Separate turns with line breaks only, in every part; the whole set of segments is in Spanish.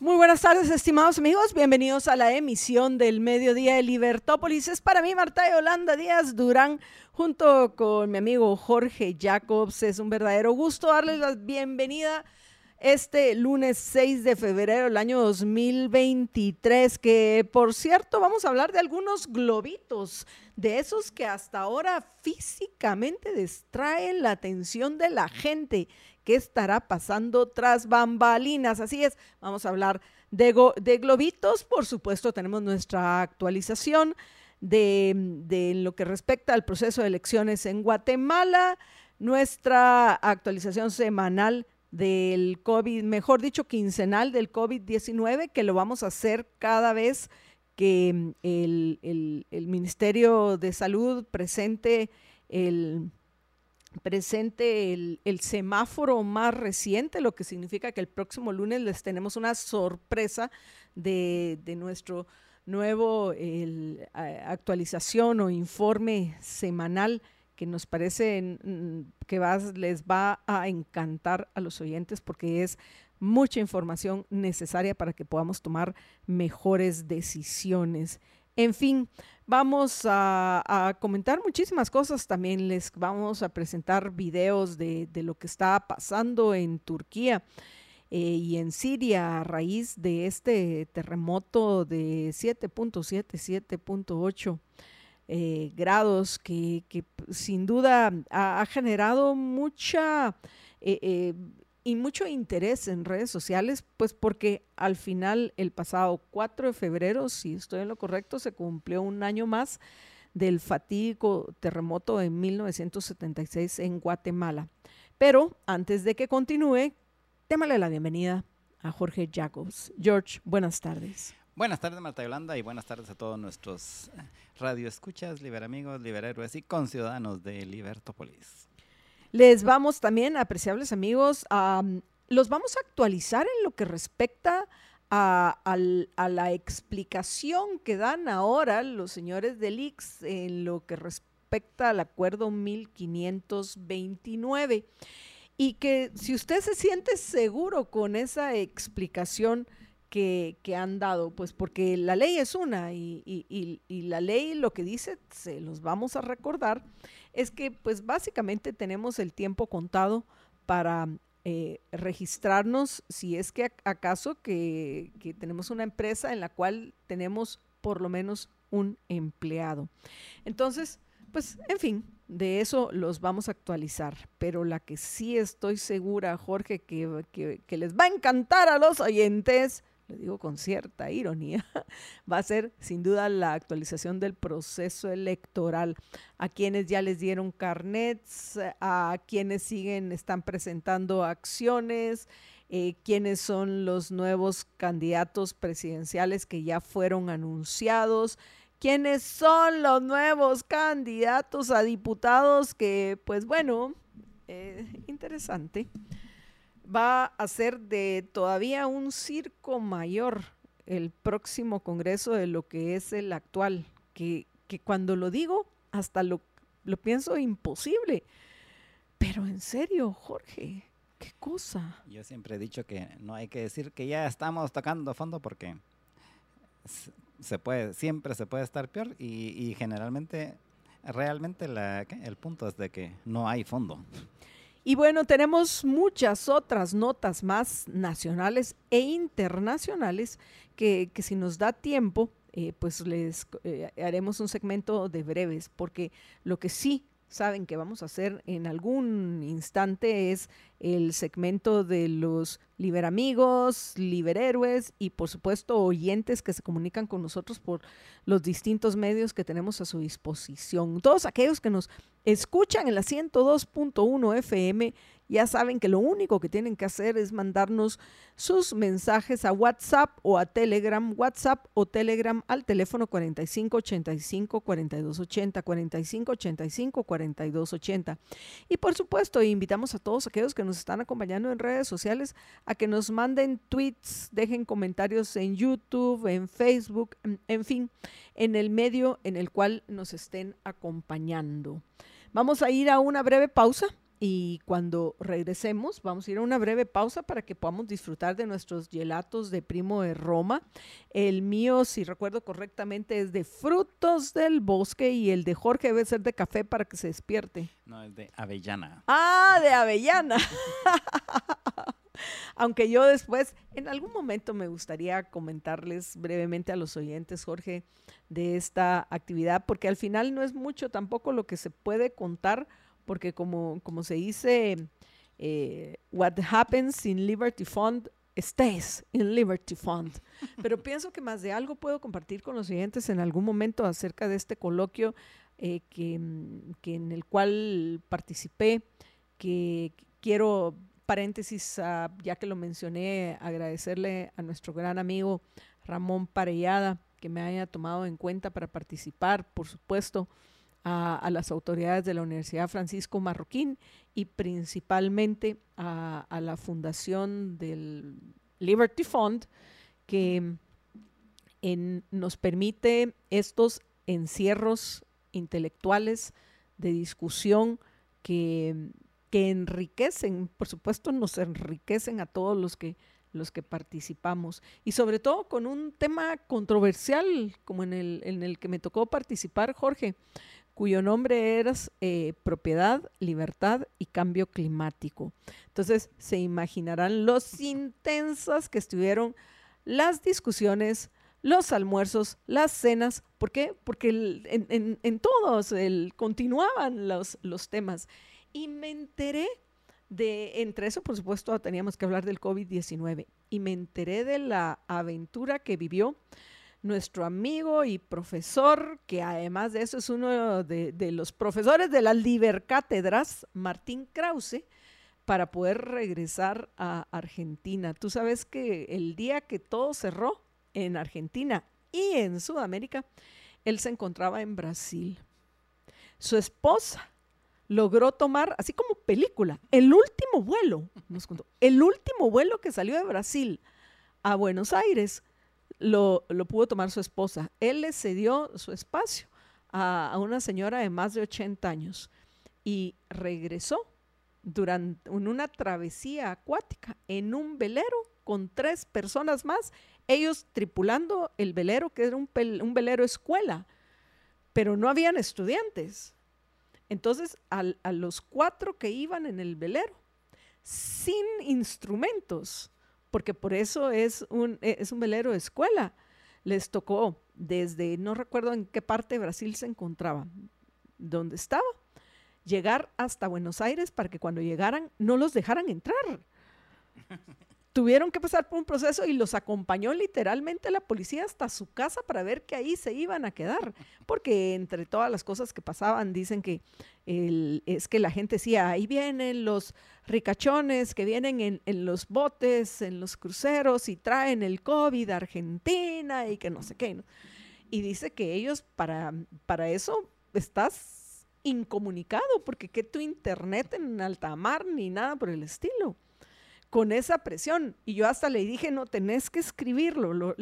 Muy buenas tardes, estimados amigos. Bienvenidos a la emisión del mediodía de Libertópolis. Es para mí, Marta Yolanda Díaz Durán, junto con mi amigo Jorge Jacobs. Es un verdadero gusto darles la bienvenida este lunes 6 de febrero del año 2023, que por cierto vamos a hablar de algunos globitos, de esos que hasta ahora físicamente distraen la atención de la gente qué estará pasando tras bambalinas. Así es, vamos a hablar de, globitos. Por supuesto, tenemos nuestra actualización de, lo que respecta al proceso de elecciones en Guatemala, nuestra actualización semanal del COVID, mejor dicho, quincenal del COVID-19, que lo vamos a hacer cada vez que el, el Ministerio de Salud presente el presente el, semáforo más reciente, lo que significa que el próximo lunes les tenemos una sorpresa de, nuestro nuevo actualización o informe semanal que nos parece que va, les va a encantar a los oyentes porque es mucha información necesaria para que podamos tomar mejores decisiones. En fin, vamos a, comentar muchísimas cosas. También les vamos a presentar videos de, lo que está pasando en Turquía eh, y en Siria a raíz de este terremoto de 7.7, 7.8 eh, grados que, sin duda ha, generado mucha eh y mucho interés en redes sociales, pues porque al final, el pasado 4 de febrero, si estoy en lo correcto, se cumplió un año más del fatídico terremoto en 1976 en Guatemala. Pero antes de que continúe, démosle la bienvenida a Jorge Jacobs. George, buenas tardes.
Buenas tardes, Marta Yolanda, y buenas tardes a todos nuestros radioescuchas, liberamigos, liberhéroes y conciudadanos de Libertópolis.
Les vamos también, apreciables amigos, a, los vamos a actualizar en lo que respecta a, a, la explicación que dan ahora los señores del IX en lo que respecta al acuerdo 1529. Y que si usted se siente seguro con esa explicación, que, han dado, pues porque la ley es una y, la ley lo que dice, se los vamos a recordar, es que pues básicamente tenemos el tiempo contado para eh, registrarnos si es que acaso que, que tenemos una empresa en la cual tenemos por lo menos un empleado. Entonces, pues, en fin, de eso los vamos a actualizar. Pero la que sí estoy segura, Jorge, que, que les va a encantar a los oyentes le digo con cierta ironía, va a ser sin duda la actualización del proceso electoral. A quienes ya les dieron carnets, a quienes siguen, están presentando acciones, eh, quiénes son los nuevos candidatos presidenciales que ya fueron anunciados, quiénes son los nuevos candidatos a diputados que, pues bueno, eh, interesante va a ser de todavía un circo mayor el próximo Congreso de lo que es el actual, que, cuando lo digo hasta lo, lo pienso imposible. Pero en serio, Jorge, qué cosa.
Yo siempre he dicho que no hay que decir que ya estamos tocando fondo porque se puede, siempre se puede estar peor y, y generalmente, realmente la, el punto es de que no hay fondo.
Y bueno, tenemos muchas otras notas más nacionales e internacionales que, que si nos da tiempo, eh, pues les eh, haremos un segmento de breves, porque lo que sí saben que vamos a hacer en algún instante es el segmento de los liberamigos, liberhéroes y por supuesto oyentes que se comunican con nosotros por los distintos medios que tenemos a su disposición. Todos aquellos que nos escuchan en la 102.1 FM Ya saben que lo único que tienen que hacer es mandarnos sus mensajes a WhatsApp o a Telegram, WhatsApp o Telegram al teléfono 4585 4280, 4585 4280. Y por supuesto, invitamos a todos aquellos que nos están acompañando en redes sociales a que nos manden tweets, dejen comentarios en YouTube, en Facebook, en fin, en el medio en el cual nos estén acompañando. Vamos a ir a una breve pausa y cuando regresemos, vamos a ir a una breve pausa para que podamos disfrutar de nuestros gelatos de Primo de Roma. El mío, si recuerdo correctamente, es de frutos del bosque y el de Jorge debe ser de café para que se despierte.
No, es de avellana.
Ah, de avellana. Aunque yo después, en algún momento me gustaría comentarles brevemente a los oyentes, Jorge, de esta actividad, porque al final no es mucho tampoco lo que se puede contar porque como, como se dice, eh, what happens in Liberty Fund stays in Liberty Fund. Pero pienso que más de algo puedo compartir con los siguientes en algún momento acerca de este coloquio eh, que, que, en el cual participé, que quiero, paréntesis, ah, ya que lo mencioné, agradecerle a nuestro gran amigo Ramón Parellada que me haya tomado en cuenta para participar, por supuesto a, las autoridades de la Universidad Francisco Marroquín y principalmente a, la fundación del Liberty Fund que nos permite estos encierros intelectuales de discusión que, que enriquecen, por supuesto nos enriquecen a todos los que los que participamos. Y sobre todo con un tema controversial como en el, en el que me tocó participar, Jorge, cuyo nombre era eh, Propiedad, Libertad y Cambio Climático. Entonces, se imaginarán los intensas que estuvieron las discusiones, los almuerzos, las cenas. ¿Por qué? Porque en, todos el, continuaban los, los temas. Y me enteré de, entre eso, por supuesto, teníamos que hablar del COVID-19. Y me enteré de la aventura que vivió nuestro amigo y profesor, que además de eso es uno de, los profesores de las Libercátedras, Martín Krause, para poder regresar a Argentina. Tú sabes que el día que todo cerró en Argentina y en Sudamérica, él se encontraba en Brasil. Su esposa logró tomar, así como película, el último vuelo, nos contó, el último vuelo que salió de Brasil a Buenos Aires lo, pudo tomar su esposa. Él le cedió su espacio a, una señora de más de 80 años y regresó durante una travesía acuática en un velero con tres personas más, ellos tripulando el velero, que era un, un velero escuela, pero no habían estudiantes. Entonces, a los cuatro que iban en el velero, sin instrumentos, porque por eso es un, e, es un velero de escuela. Les tocó desde, no recuerdo en qué parte de Brasil se encontraba, donde estaba, llegar hasta Buenos Aires para que cuando llegaran no los dejaran entrar. tuvieron que pasar por un proceso y los acompañó literalmente la policía hasta su casa para ver que ahí se iban a quedar, porque entre todas las cosas que pasaban dicen que es que la gente decía, ahí vienen los ricachones que vienen en, los botes, en los cruceros y traen el COVID a Argentina y que no sé qué. Y dice que ellos para, para eso estás incomunicado, porque que tu internet en alta mar ni nada por el estilo con esa presión. Y yo hasta le dije, no, tenés que escribirlo, lo,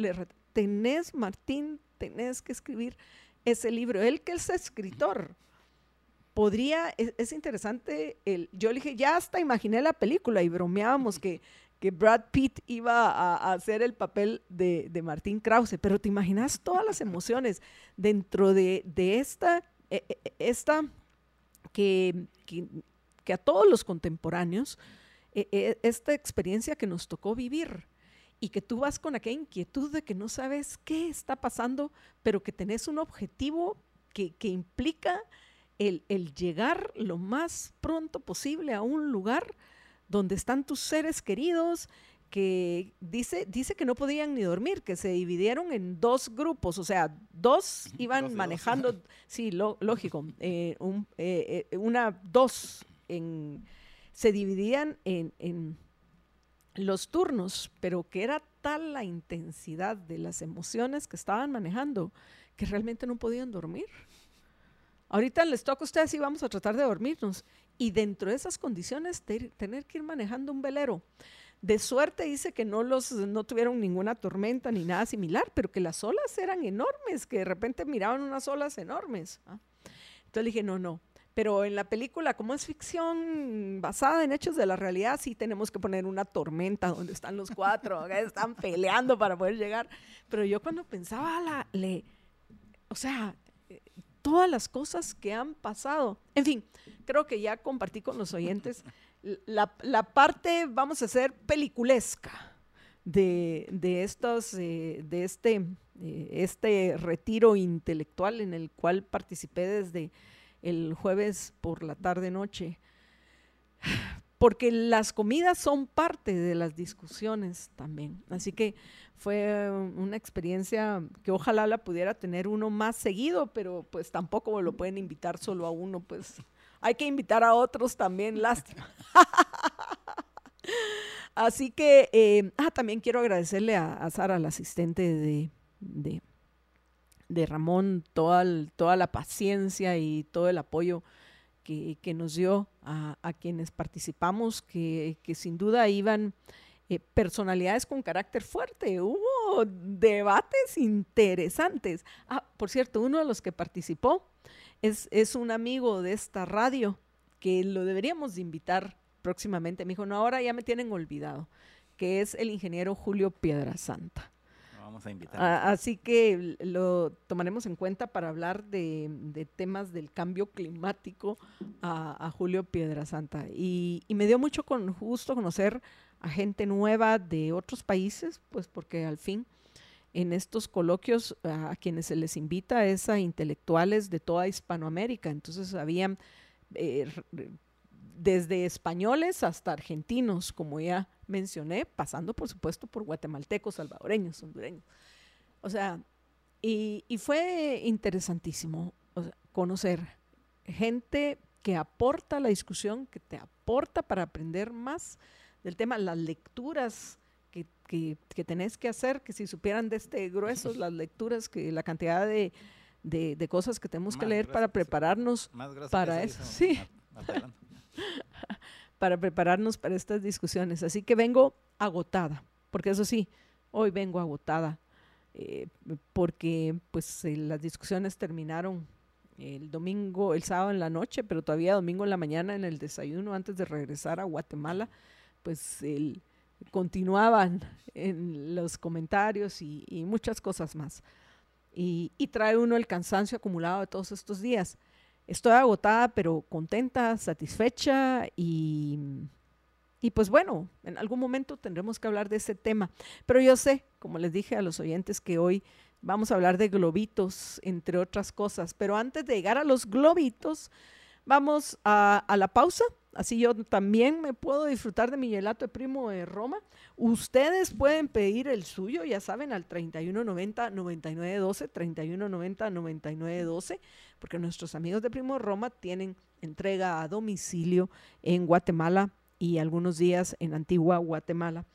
tenés, Martín, tenés que escribir ese libro. Él que es escritor, podría, es, interesante, el, yo le dije, ya hasta imaginé la película y bromeábamos que, que Brad Pitt iba a, hacer el papel de, Martín Krause, pero te imaginas todas las emociones dentro de, esta, e, e, esta que, que a todos los contemporáneos, e, e, esta experiencia que nos tocó vivir y que tú vas con aquella inquietud de que no sabes qué está pasando, pero que tenés un objetivo que, implica el, llegar lo más pronto posible a un lugar donde están tus seres queridos, que dice, dice que no podían ni dormir, que se dividieron en dos grupos, o sea, dos iban manejando, sí, lógico, eh, eh, eh, una, dos en se dividían en, en los turnos, pero que era tal la intensidad de las emociones que estaban manejando que realmente no podían dormir. Ahorita les toca a ustedes y vamos a tratar de dormirnos. Y dentro de esas condiciones, tener que ir manejando un velero. De suerte dice que no, los, no tuvieron ninguna tormenta ni nada similar, pero que las olas eran enormes, que de repente miraban unas olas enormes. ¿ah? Entonces dije, no, no, pero en la película, como es ficción basada en hechos de la realidad, sí tenemos que poner una tormenta donde están los cuatro, están peleando para poder llegar. Pero yo cuando pensaba, la, le, o sea, todas las cosas que han pasado. En fin, creo que ya compartí con los oyentes la, la parte, vamos a hacer, peliculesca de, de, estos, eh, de este, eh, este retiro intelectual en el cual participé desde el jueves por la tarde-noche, porque las comidas son parte de las discusiones también. Así que fue una experiencia que ojalá la pudiera tener uno más seguido, pero pues tampoco lo pueden invitar solo a uno, pues hay que invitar a otros también, lástima. Así que, eh, ah, también quiero agradecerle a, Sara, la asistente de, de Ramón toda, toda la paciencia y todo el apoyo que, nos dio a, quienes participamos, que, sin duda iban eh, personalidades con carácter fuerte. Hubo debates interesantes. Ah, por cierto, uno de los que participó es, es un amigo de esta radio que lo deberíamos de invitar próximamente. Me dijo, no, ahora ya me tienen olvidado, que es el ingeniero Julio Piedrasanta
vamos a invitar.
así que lo tomaremos en cuenta para hablar de, temas del cambio climático a, Julio Piedrasanta. Y, y me dio mucho con, gusto conocer a gente nueva de otros países, pues porque al fin en estos coloquios a, quienes se les invita es a intelectuales de toda Hispanoamérica. Entonces habían eh, desde españoles hasta argentinos, como ya mencioné, pasando por supuesto por guatemaltecos, salvadoreños, hondureños. O sea, y, fue interesantísimo conocer gente que aporta a la discusión, que te aporta para aprender más del tema, las lecturas que, que, tenés que hacer, que si supieran de este grueso, las lecturas, que la cantidad de, de, cosas que tenemos que leer para prepararnos para eso. Sí. para prepararnos para estas discusiones. Así que vengo agotada, porque eso sí, hoy vengo agotada, eh, porque pues eh, las discusiones terminaron el domingo, el sábado en la noche, pero todavía domingo en la mañana en el desayuno antes de regresar a Guatemala, pues continuaban en los comentarios y, muchas cosas más. y, trae uno el cansancio acumulado de todos estos días. Estoy agotada, pero contenta, satisfecha y, y pues bueno, en algún momento tendremos que hablar de ese tema. Pero yo sé, como les dije a los oyentes, que hoy vamos a hablar de globitos, entre otras cosas. Pero antes de llegar a los globitos, vamos a, a la pausa Así yo también me puedo disfrutar de mi gelato de primo de Roma. Ustedes pueden pedir el suyo, ya saben, al 3190-9912, 3190-9912, porque nuestros amigos de Primo de Roma tienen entrega a domicilio en Guatemala y algunos días en Antigua Guatemala.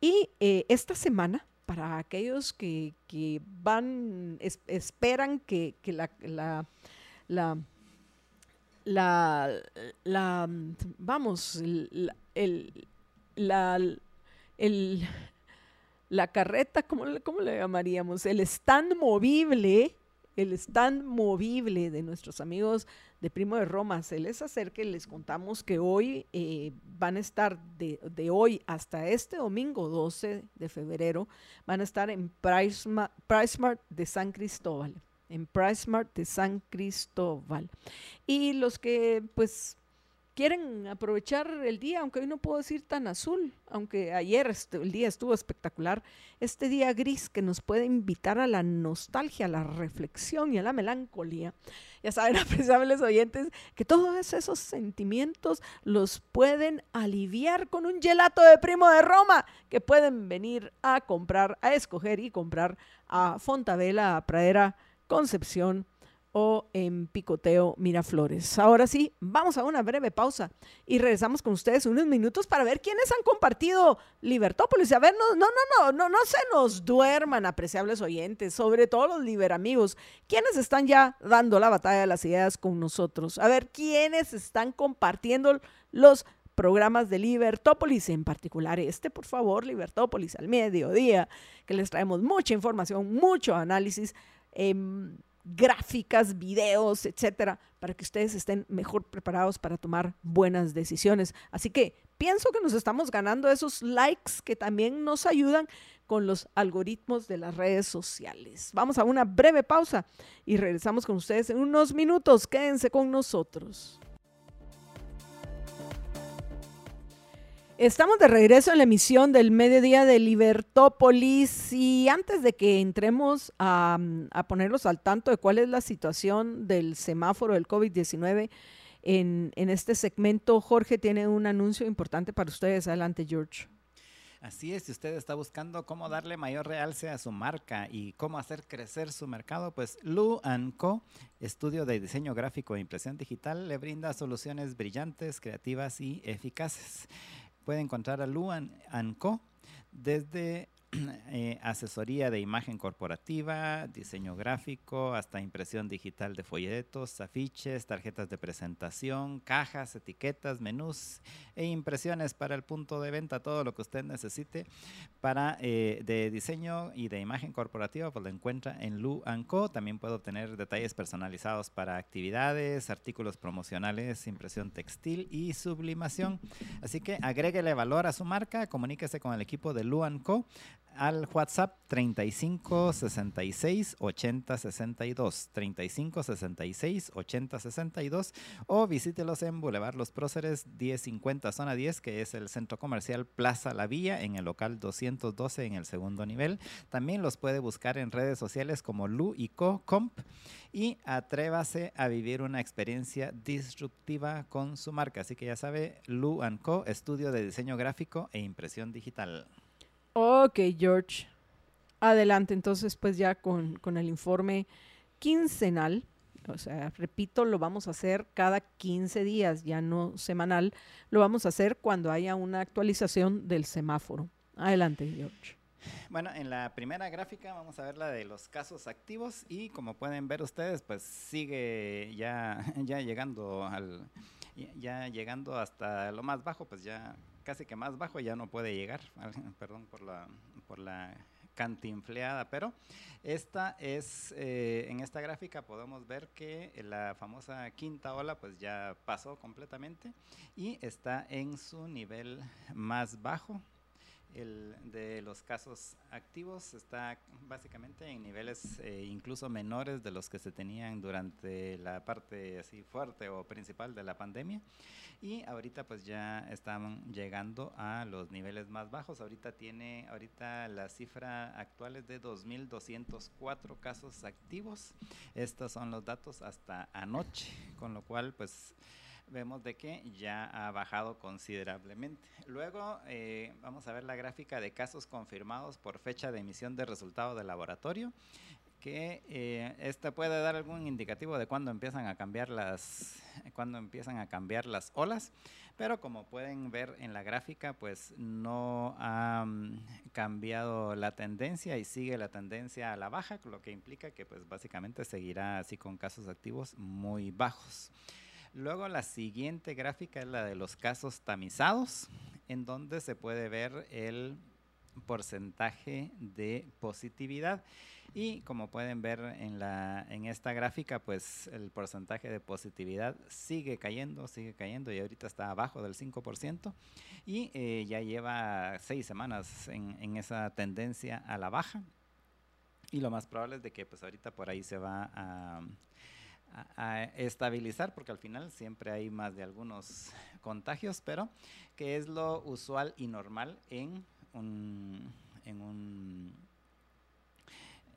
Y eh, esta semana, para aquellos que, van, esperan que, la, la la, la vamos, el, la, el, la carreta, ¿cómo, ¿cómo, le llamaríamos? El stand movible, el stand movible de nuestros amigos de Primo de Roma. Se les acerca y les contamos que hoy eh, van a estar, de, de, hoy hasta este domingo 12 de febrero, van a estar en PriceMart de San Cristóbal en PriceMart de San Cristóbal. Y los que pues quieren aprovechar el día, aunque hoy no puedo decir tan azul, aunque ayer el día estuvo espectacular, este día gris que nos puede invitar a la nostalgia, a la reflexión y a la melancolía. Ya saben, apreciables oyentes, que todos esos sentimientos los pueden aliviar con un gelato de primo de Roma que pueden venir a comprar, a escoger y comprar a Fontavela, a Pradera, Concepción o en Picoteo Miraflores. Ahora sí, vamos a una breve pausa y regresamos con ustedes unos minutos para ver quiénes han compartido Libertópolis. A ver, no, no, no, no, no, se nos duerman, apreciables oyentes, sobre todo los liberamigos, quiénes están ya dando la batalla de las ideas con nosotros. A ver, quiénes están compartiendo los programas de Libertópolis, en particular este, por favor, Libertópolis al mediodía, que les traemos mucha información, mucho análisis. Eh, gráficas, videos, etcétera, para que ustedes estén mejor preparados para tomar buenas decisiones. Así que pienso que nos estamos ganando esos likes que también nos ayudan con los algoritmos de las redes sociales. Vamos a una breve pausa y regresamos con ustedes en unos minutos. Quédense con nosotros. Estamos de regreso en la emisión del mediodía de Libertópolis y antes de que entremos a, a ponerlos al tanto de cuál es la situación del semáforo del COVID-19 en, en este segmento, Jorge tiene un anuncio importante para ustedes. Adelante, George.
Así es, si usted está buscando cómo darle mayor realce a su marca y cómo hacer crecer su mercado, pues Lu Co, estudio de diseño gráfico e impresión digital, le brinda soluciones brillantes, creativas y eficaces puede encontrar a Luan Co. desde eh, asesoría de imagen corporativa, diseño gráfico, hasta impresión digital de folletos, afiches, tarjetas de presentación, cajas, etiquetas, menús e impresiones para el punto de venta, todo lo que usted necesite para eh, de diseño y de imagen corporativa, pues lo encuentra en Lu Co. También puede obtener detalles personalizados para actividades, artículos promocionales, impresión textil y sublimación. Así que agréguele valor a su marca, comuníquese con el equipo de Lu Co al WhatsApp 35 66 80 62, 35 66 80 62 o visítelos en Boulevard Los Próceres 1050 zona 10 que es el centro comercial Plaza La Villa en el local 212 en el segundo nivel. También los puede buscar en redes sociales como Lu y Co Comp y atrévase a vivir una experiencia disruptiva con su marca. Así que ya sabe, Lu Co, estudio de diseño gráfico e impresión digital.
Ok, George. Adelante, entonces, pues ya con, con, el informe quincenal. O sea, repito, lo vamos a hacer cada 15 días, ya no semanal. Lo vamos a hacer cuando haya una actualización del semáforo. Adelante, George.
Bueno, en la primera gráfica vamos a ver la de los casos activos y como pueden ver ustedes, pues sigue ya, ya llegando al, ya llegando hasta lo más bajo, pues ya casi que más bajo ya no puede llegar, perdón por la, por la cantinfleada, pero esta es, eh, en esta gráfica podemos ver que la famosa quinta ola pues ya pasó completamente y está en su nivel más bajo, el de los casos activos está básicamente en niveles eh, incluso menores de los que se tenían durante la parte así fuerte o principal de la pandemia y ahorita pues ya están llegando a los niveles más bajos. Ahorita tiene ahorita la cifra actual es de 2204 casos activos. Estos son los datos hasta anoche, con lo cual pues vemos de que ya ha bajado considerablemente. Luego eh, vamos a ver la gráfica de casos confirmados por fecha de emisión de resultado de laboratorio que eh, esta puede dar algún indicativo de cuándo empiezan a cambiar las cuando empiezan a cambiar las olas pero como pueden ver en la gráfica pues no ha mm, cambiado la tendencia y sigue la tendencia a la baja lo que implica que pues básicamente seguirá así con casos activos muy bajos Luego la siguiente gráfica es la de los casos tamizados, en donde se puede ver el porcentaje de positividad. Y como pueden ver en, la, en esta gráfica, pues el porcentaje de positividad sigue cayendo, sigue cayendo y ahorita está abajo del 5% y eh, ya lleva seis semanas en, esa tendencia a la baja. Y lo más probable es de que pues ahorita por ahí se va a, a, estabilizar, porque al final siempre hay más de algunos contagios, pero que es lo usual y normal en un, en un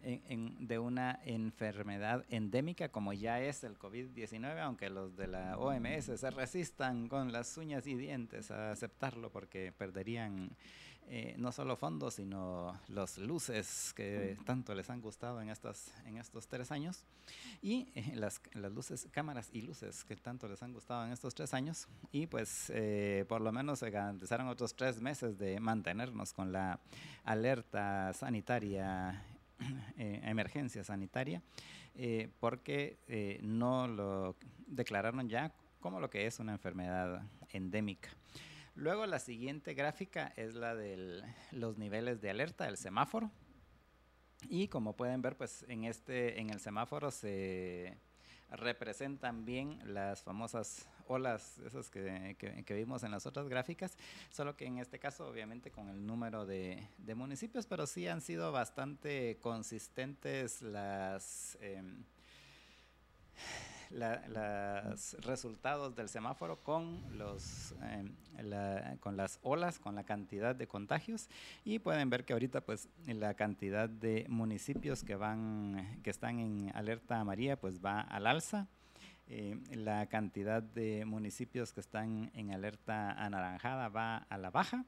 de una enfermedad endémica como ya es el COVID-19, aunque los de la OMS se resistan con las uñas y dientes a aceptarlo porque perderían eh, no solo fondos, sino los luces que tanto les han gustado en, estas, en estos tres años. Y eh, las, las, luces, cámaras y luces que tanto les han gustado en estos tres años. Y pues eh, por lo menos se garantizaron otros tres meses de mantenernos con la alerta sanitaria, emergencia sanitaria, porque no lo declararon ya como lo que es una enfermedad endémica. Luego la siguiente gráfica es la de los niveles de alerta del semáforo. Y como pueden ver, pues en este, en el semáforo se representan bien las famosas olas, esas que, vimos en las otras gráficas, solo que en este caso obviamente con el número de, municipios, pero sí han sido bastante consistentes las... Em, los resultados del semáforo con, los, em, con las olas, con la cantidad de contagios y pueden ver que ahorita pues la cantidad de municipios que van, que están en alerta amarilla pues va al alza. Eh, la cantidad de municipios que están en alerta anaranjada va a la baja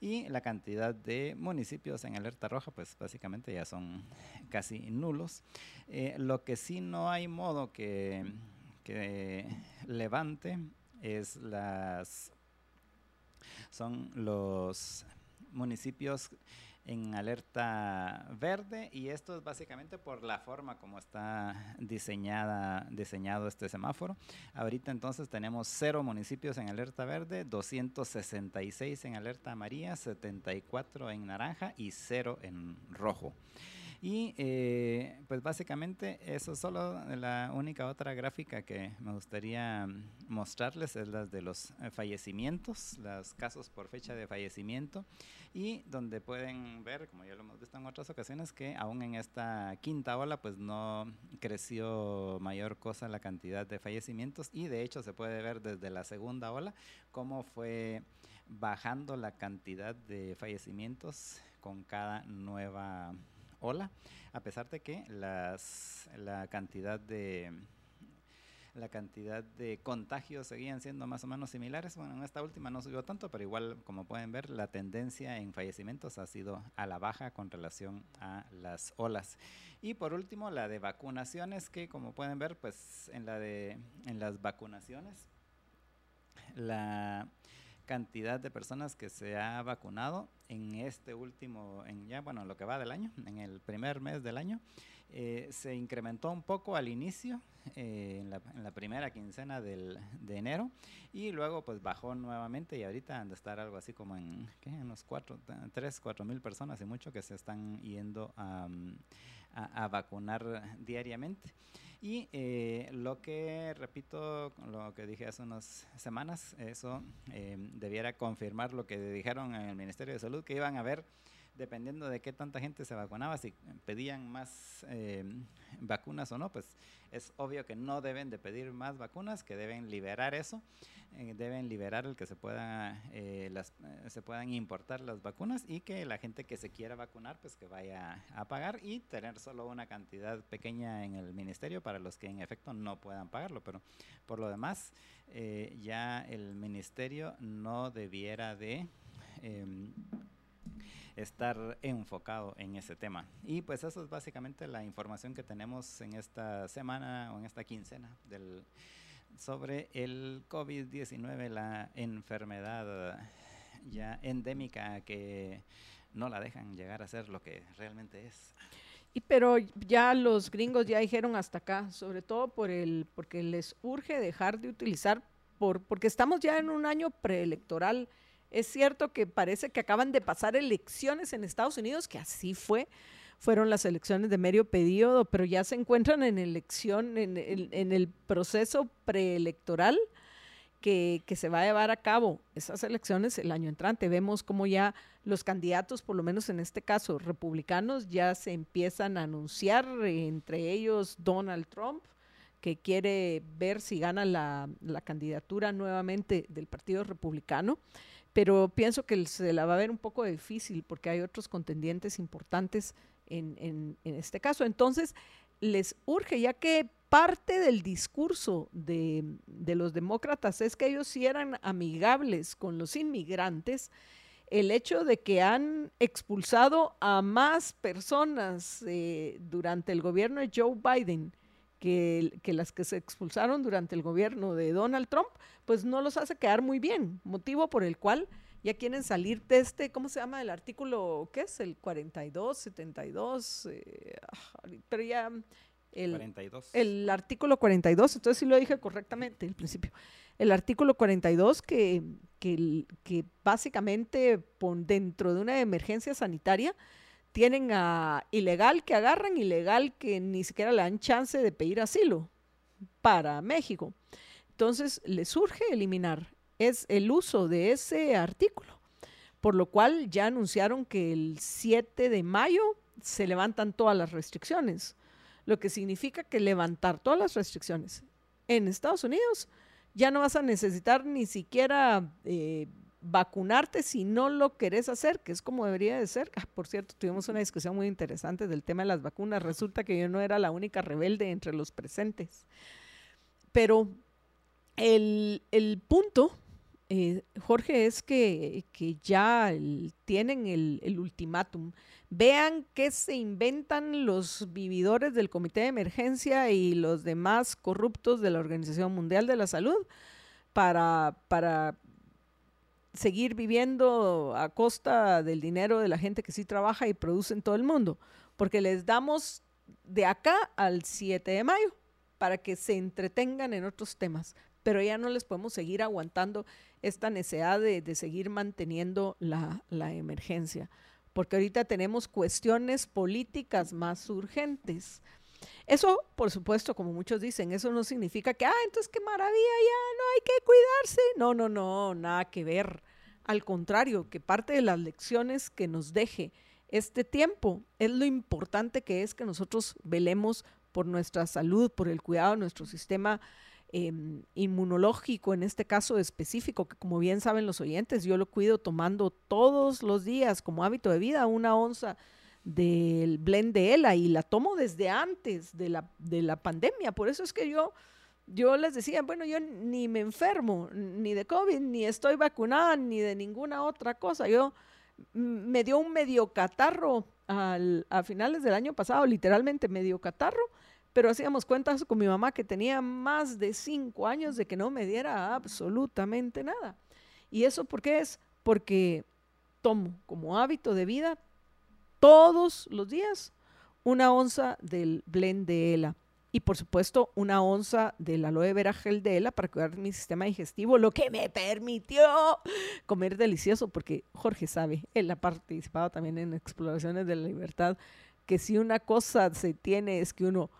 y la cantidad de municipios en alerta roja pues básicamente ya son casi nulos. Eh, lo que sí no hay modo que, que levante es las son los municipios en alerta verde y esto es básicamente por la forma como está diseñada, diseñado este semáforo. Ahorita entonces tenemos cero municipios en alerta verde, 266 en alerta amarilla, 74 en naranja y cero en rojo. Y eh, pues básicamente eso es solo la única otra gráfica que me gustaría mostrarles, es las de los eh, fallecimientos, los casos por fecha de fallecimiento. Y donde pueden ver, como ya lo hemos visto en otras ocasiones, que aún en esta quinta ola pues no creció mayor cosa la cantidad de fallecimientos. Y de hecho se puede ver desde la segunda ola cómo fue bajando la cantidad de fallecimientos con cada nueva ola, a pesar de que las, la cantidad de la cantidad de contagios seguían siendo más o menos similares. Bueno, en esta última no subió tanto, pero igual, como pueden ver, la tendencia en fallecimientos ha sido a la baja con relación a las olas. Y por último, la de vacunaciones, que como pueden ver, pues en la de en las vacunaciones, la cantidad de personas que se ha vacunado en este último, en ya bueno, lo que va del año, en el primer mes del año, eh, se incrementó un poco al inicio, eh, en, la, primera quincena del, de enero, y luego pues bajó nuevamente y ahorita han de estar algo así como en, ¿qué? unos 4, 3, 4 mil personas y mucho que se están yendo a, a vacunar diariamente. Y eh, lo que, repito, lo que dije hace unas semanas, eso eh, debiera confirmar lo que dijeron en el Ministerio de Salud, que iban a ver dependiendo de qué tanta gente se vacunaba, si pedían más eh, vacunas o no, pues es obvio que no deben de pedir más vacunas, que deben liberar eso, eh, deben liberar el que se pueda eh, las, se puedan importar las vacunas y que la gente que se quiera vacunar pues que vaya a pagar y tener solo una cantidad pequeña en el ministerio para los que en efecto no puedan pagarlo, pero por lo demás ya el ministerio no debiera de em, estar enfocado en ese tema. Y pues eso es básicamente la información que tenemos en esta semana o en esta quincena del, sobre el COVID-19, la enfermedad ya endémica que no la dejan llegar a ser lo que realmente es.
Y pero ya los gringos ya dijeron hasta acá, sobre todo por el porque les urge dejar de utilizar por porque estamos ya en un año preelectoral es cierto que parece que acaban de pasar elecciones en Estados Unidos, que así fue, fueron las elecciones de medio periodo, pero ya se encuentran en elección, en, el proceso preelectoral que, se va a llevar a cabo esas elecciones el año entrante. Vemos como ya los candidatos, por lo menos en este caso republicanos, ya se empiezan a anunciar, entre ellos Donald Trump, que quiere ver si gana la candidatura nuevamente del Partido Republicano pero pienso que se la va a ver un poco difícil porque hay otros contendientes importantes en, este caso. Entonces, les urge, ya que parte del discurso de, de, los demócratas es que ellos sí eran amigables con los inmigrantes, el hecho de que han expulsado a más personas eh, durante el gobierno de Joe Biden que, que, las que se expulsaron durante el gobierno de Donald Trump, pues no los hace quedar muy bien, motivo por el cual ya quieren salir de este, ¿cómo se llama el artículo? ¿Qué es? El 42, 72, eh, pero ya el, 42. el artículo 42, entonces sí lo dije correctamente al principio. El artículo 42 que, que, que básicamente pon, dentro de una emergencia sanitaria tienen a ilegal que agarran, ilegal que ni siquiera le dan chance de pedir asilo para México. Entonces, le surge eliminar es el uso de ese artículo, por lo cual ya anunciaron que el 7 de mayo se levantan todas las restricciones, lo que significa que levantar todas las restricciones en Estados Unidos ya no vas a necesitar ni siquiera eh, vacunarte si no lo querés hacer, que es como debería de ser. Ah, por cierto, tuvimos una discusión muy interesante del tema de las vacunas. Resulta que yo no era la única rebelde entre los presentes. Pero el, punto, eh, Jorge, es que, ya tienen el, el ultimátum. Vean qué se inventan los vividores del Comité de Emergencia y los demás corruptos de la Organización Mundial de la Salud para, para seguir viviendo a costa del dinero de la gente que sí trabaja y produce en todo el mundo, porque les damos de acá al 7 de mayo para que se entretengan en otros temas, pero ya no les podemos seguir aguantando esta necesidad de, seguir manteniendo la, la emergencia, porque ahorita tenemos cuestiones políticas más urgentes. Eso, por supuesto, como muchos dicen, eso no significa que, ah, entonces qué maravilla, ya no hay que cuidarse. No, no, no, nada que ver. Al contrario, que parte de las lecciones que nos deje este tiempo es lo importante que es que nosotros velemos por nuestra salud, por el cuidado de nuestro sistema em, inmunológico, en este caso específico, que como bien saben los oyentes, yo lo cuido tomando todos los días como hábito de vida una onza del blend de ELA y la tomo desde antes de la, de la pandemia. Por eso es que yo, yo les decía, bueno, yo ni me enfermo, ni de COVID, ni estoy vacunada, ni de ninguna otra cosa. Yo me dio un medio catarro al, a finales del año pasado, literalmente medio catarro, pero hacíamos cuentas con mi mamá que tenía más de cinco años de que no me diera absolutamente nada. ¿Y eso por qué es? Porque tomo como hábito de vida todos los días una onza del blend de ELA y por supuesto una onza del aloe vera gel de ELA para cuidar mi sistema digestivo, lo que me permitió comer delicioso porque Jorge sabe, él ha participado también en exploraciones de la libertad, que si una cosa se tiene es que uno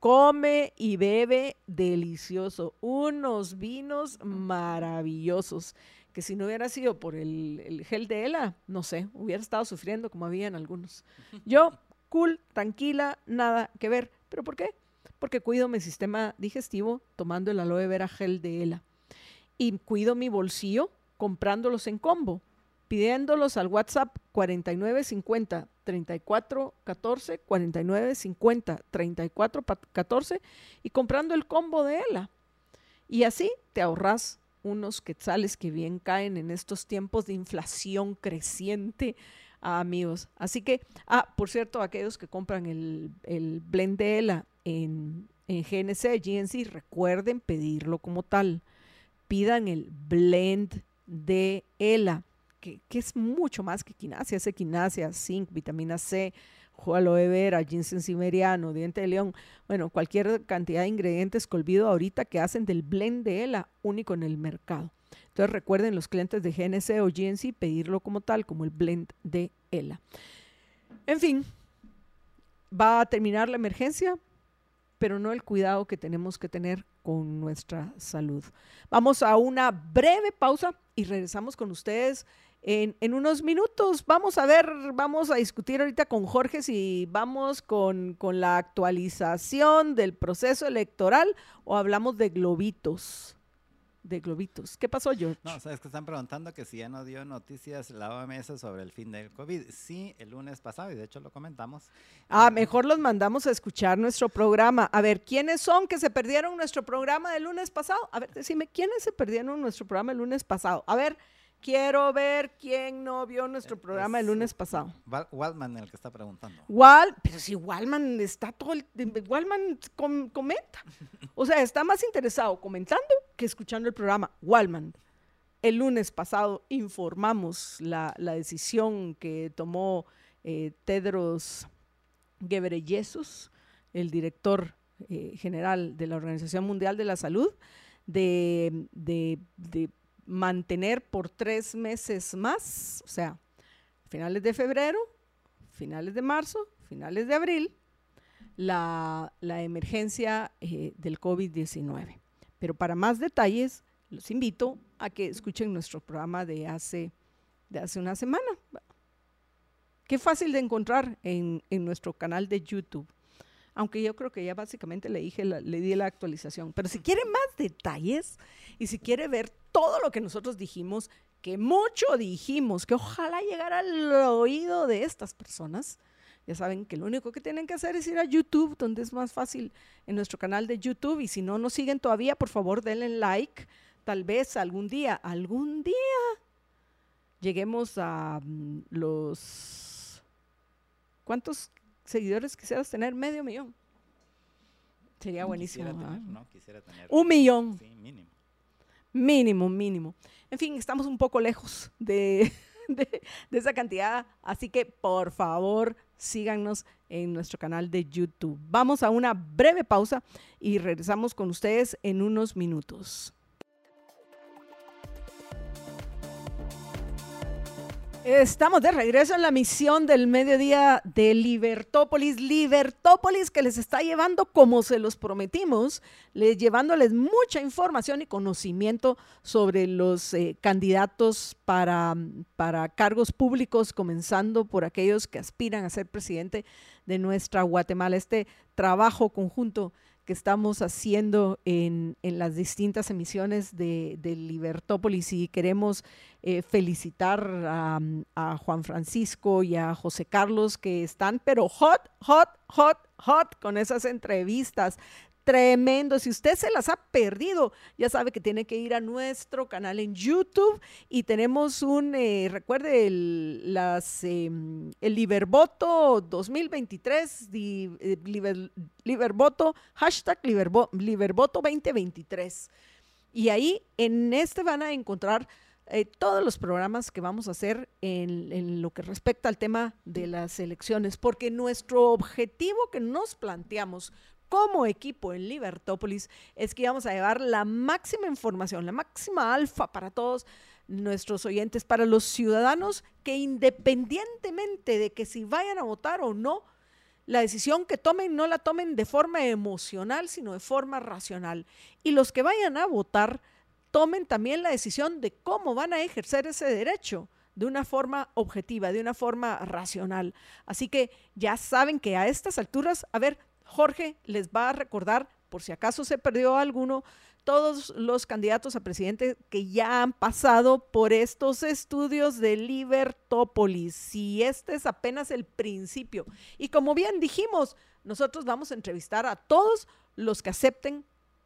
come y bebe delicioso, unos vinos maravillosos que si no hubiera sido por el, gel de ELA, no sé, hubiera estado sufriendo como habían algunos. Yo, cool, tranquila, nada que ver. ¿Pero por qué? Porque cuido mi sistema digestivo tomando el aloe vera gel de ELA. Y cuido mi bolsillo comprándolos en combo, pidiéndolos al WhatsApp 4950 3414 4950 3414 y comprando el combo de ELA. Y así te ahorras unos quetzales que bien caen en estos tiempos de inflación creciente, amigos. Así que, ah, por cierto, aquellos que compran el, el blend de ELA en, en GNC, GNC, recuerden pedirlo como tal. Pidan el blend de ELA, que, que es mucho más que quinasia, es quinasia, zinc, vitamina C, aloe vera, ginseng siberiano, diente de león, bueno, cualquier cantidad de ingredientes que olvido ahorita que hacen del blend de ELA único en el mercado. Entonces recuerden los clientes de GNC o GNC pedirlo como tal, como el blend de ELA. En fin, va a terminar la emergencia, pero no el cuidado que tenemos que tener con nuestra salud. Vamos a una breve pausa y regresamos con ustedes en, unos minutos. Vamos a ver, vamos a discutir ahorita con Jorge si vamos con, con la actualización del proceso electoral o hablamos de globitos de globitos. ¿Qué pasó, George?
No, sabes que están preguntando que si ya no dio noticias la OMS sobre el fin del COVID. Sí, el lunes pasado, y de hecho lo comentamos.
Ah, mejor los mandamos a escuchar nuestro programa. A ver, ¿quiénes son que se perdieron nuestro programa del lunes pasado? A ver, decime, ¿quiénes se perdieron nuestro programa el lunes pasado? A ver, Quiero ver quién no vio nuestro programa el
Es-
lunes pasado.
Wal- Waldman el que está preguntando.
Wal, pero si Walman está todo el Walman com- comenta. O sea, está más interesado comentando que escuchando el programa. Walman. El lunes pasado informamos la, la decisión que tomó eh, Tedros Ghebreyesus, el director eh, general de la Organización Mundial de la Salud, de, de- de mantener por tres meses más, o sea, finales de febrero, finales de marzo, finales de abril, la, la emergencia eh, del COVID-19. Pero para más detalles, los invito a que escuchen nuestro programa de hace, de hace una semana. Qué fácil de encontrar en, en nuestro canal de YouTube. Aunque yo creo que ya básicamente le, dije la- le di la actualización. Pero si quiere más detalles y si quiere ver todo lo que nosotros dijimos, que mucho dijimos, que ojalá llegara al oído de estas personas, ya saben que lo único que tienen que hacer es ir a YouTube, donde es más fácil en nuestro canal de YouTube. Y si no nos siguen todavía, por favor denle like. Tal vez algún día, algún día, lleguemos a mm, los... ¿Cuántos seguidores quisieras tener? Medio millón. Sería buenísimo.
Quisiera tener, ¿no? Quisiera tener.
Un millón.
Sí, mínimo.
Mínimo, mínimo. En fin, estamos un poco lejos de, de- de esa cantidad, así que por favor síganos en nuestro canal de YouTube. Vamos a una breve pausa y regresamos con ustedes en unos minutos. Estamos de regreso en la misión del mediodía de Libertópolis. Libertópolis que les está llevando, como se los prometimos, les, llevándoles mucha información y conocimiento sobre los eh, candidatos para, para cargos públicos, comenzando por aquellos que aspiran a ser presidente de nuestra Guatemala. Este trabajo conjunto que estamos haciendo en, en las distintas emisiones de, Libertópolis y queremos eh, felicitar a, a Juan Francisco y a José Carlos que están pero hot, hot, hot, hot con esas entrevistas. Tremendo. Si usted se las ha perdido, ya sabe que tiene que ir a nuestro canal en YouTube y tenemos un, eh, recuerde, el, eh, el Libervoto 2023, di- eh, Liber- Libervoto, hashtag Libervo- Libervoto 2023. Y ahí en este van a encontrar eh, todos los programas que vamos a hacer en lo que respecta al tema de las elecciones, porque nuestro objetivo que nos planteamos como equipo en Libertópolis es que vamos a llevar la máxima información, la máxima alfa para todos nuestros oyentes, para los ciudadanos que independientemente de que si vayan a votar o no, la decisión que tomen no la tomen de forma emocional, sino de forma racional. Y los que vayan a votar tomen también la decisión de cómo van a ejercer ese derecho de una forma objetiva, de una forma racional. Así que ya saben que a estas alturas, a ver, Jorge les va a recordar, por si acaso se perdió alguno, todos los candidatos a presidente que ya han pasado por estos estudios de Libertópolis. Y este es apenas el principio. Y como bien dijimos, nosotros vamos a entrevistar a todos los que acepten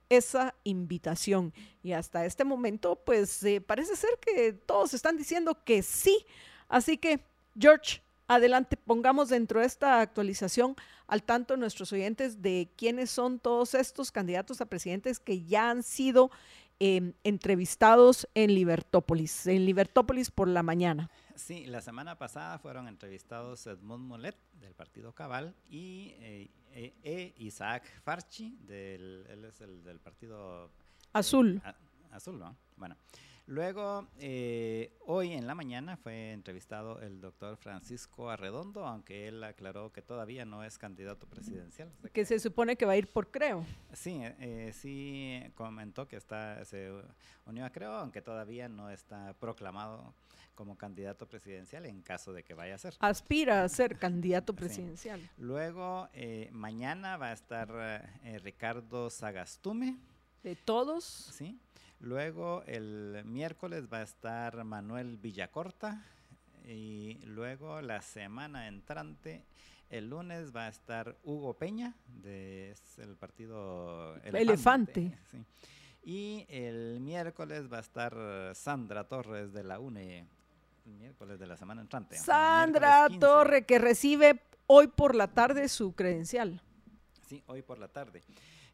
esa invitación. Y hasta este momento, pues eh, parece ser que todos están diciendo que sí. Así que, George, adelante, pongamos dentro de esta actualización al tanto nuestros oyentes de quiénes son todos estos candidatos a presidentes que ya han sido eh, entrevistados en Libertópolis, en Libertópolis por la mañana.
Sí, la semana pasada fueron entrevistados Edmond Molet del Partido Cabal y eh, eh, e Isaac Farchi, del, él es el del Partido
Azul.
A- azul, ¿no? Bueno. Luego, eh, hoy en la mañana fue entrevistado el doctor Francisco Arredondo, aunque él aclaró que todavía no es candidato presidencial.
Que se supone que va a ir por Creo.
Sí, eh, sí comentó que está, se unió a Creo, aunque todavía no está proclamado como candidato presidencial en caso de que vaya a ser.
Aspira a ser candidato presidencial.
Luego, eh, mañana va a estar Ricardo Sagastume,
De todos,
¿sí? Luego, el miércoles va a estar Manuel Villacorta. Y luego, la semana entrante, el lunes va a estar Hugo Peña, de es el partido
Elefante.
sí. Y el miércoles va a estar Sandra Torres de la UNE, el miércoles de la semana entrante.
Sandra Torres, que recibe hoy por la tarde su credencial.
Sí, hoy por la tarde.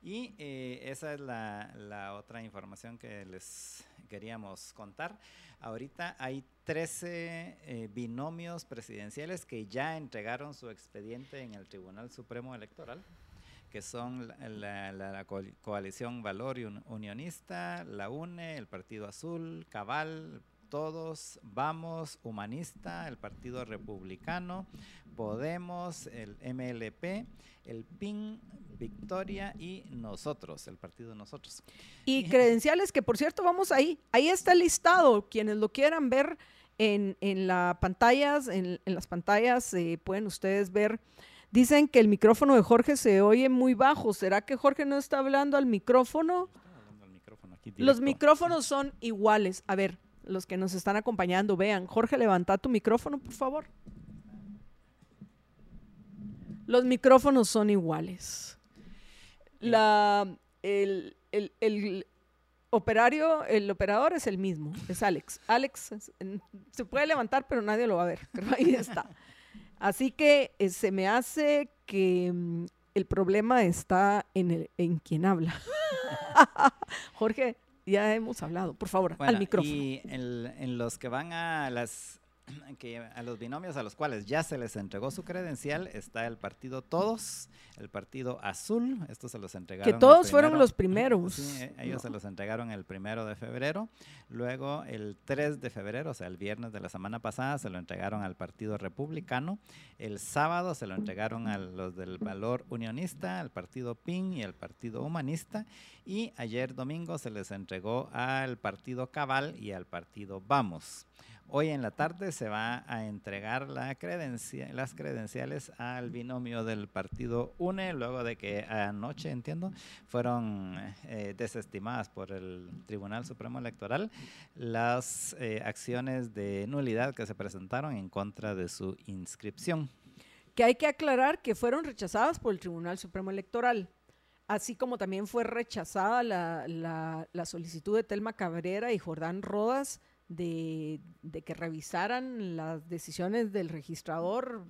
Y eh, esa es la, otra información que les queríamos contar. Ahorita hay 13 eh, binomios presidenciales que ya entregaron su expediente en el Tribunal Supremo Electoral que son la, la, coalición Valor Unionista, la UNE, el Partido Azul, Cabal, todos, Vamos, Humanista, el Partido Republicano, Podemos, el MLP, el PIN, Victoria y nosotros, el partido Nosotros.
Y credenciales que por cierto vamos ahí, ahí está listado, quienes lo quieran ver en, en la pantallas, en, las pantallas eh, pueden ustedes ver. Dicen que el micrófono de Jorge se oye muy bajo. ¿Será que Jorge no está hablando al micrófono? Los micrófonos son iguales. A ver, los que nos están acompañando, vean. Jorge, levanta tu micrófono, por favor. Los micrófonos son iguales. La, el, operario, el operador es el mismo, es Alex. Alex se puede levantar, pero nadie lo va a ver, pero ahí está. Así que eh, se me hace que mm, el problema está en, el, en quien habla. Jorge, ya hemos hablado, por favor, al micrófono.
Y en, los que van a las que a los binomios a los cuales ya se les entregó su credencial está el partido Todos, el partido Azul, estos se los entregaron.
Que todos fueron los primeros.
Sí, e, ellos se los entregaron el primero de febrero. Luego el 3 de febrero, o sea, el viernes de la semana pasada, se lo entregaron al partido republicano. El sábado se lo entregaron a los del Valor Unionista, al partido PIN y al partido Humanista. Y ayer domingo se les entregó al partido Cabal y al partido Vamos. Hoy en la tarde se va a entregar las credenciales al binomio del partido UNE, luego de que anoche, entiendo, fueron eh, desestimadas por el Tribunal Supremo Electoral las eh, acciones de nulidad que se presentaron en contra de su inscripción.
Que hay que aclarar que fueron rechazadas por el Tribunal Supremo Electoral así como también fue rechazada la, la, solicitud de Telma Cabrera y Jordán Rodas de, que revisaran las decisiones del registrador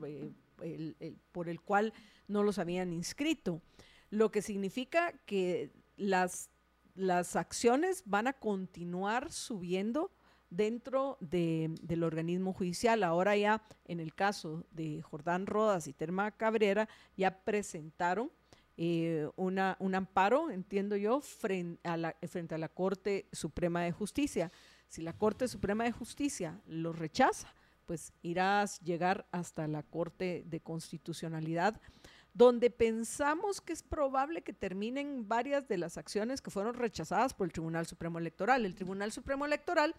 eh, por el cual no los habían inscrito, lo que significa que las, las acciones van a continuar subiendo dentro del organismo judicial. Ahora ya en el caso de Jordán Rodas y Terma Cabrera ya presentaron eh, una, un amparo, entiendo yo, frente a, la, frente a la Corte Suprema de Justicia. Si la Corte Suprema de Justicia lo rechaza, pues irás llegar hasta la Corte de Constitucionalidad, donde pensamos que es probable que terminen varias de las acciones que fueron rechazadas por el Tribunal Supremo Electoral. El Tribunal Supremo Electoral,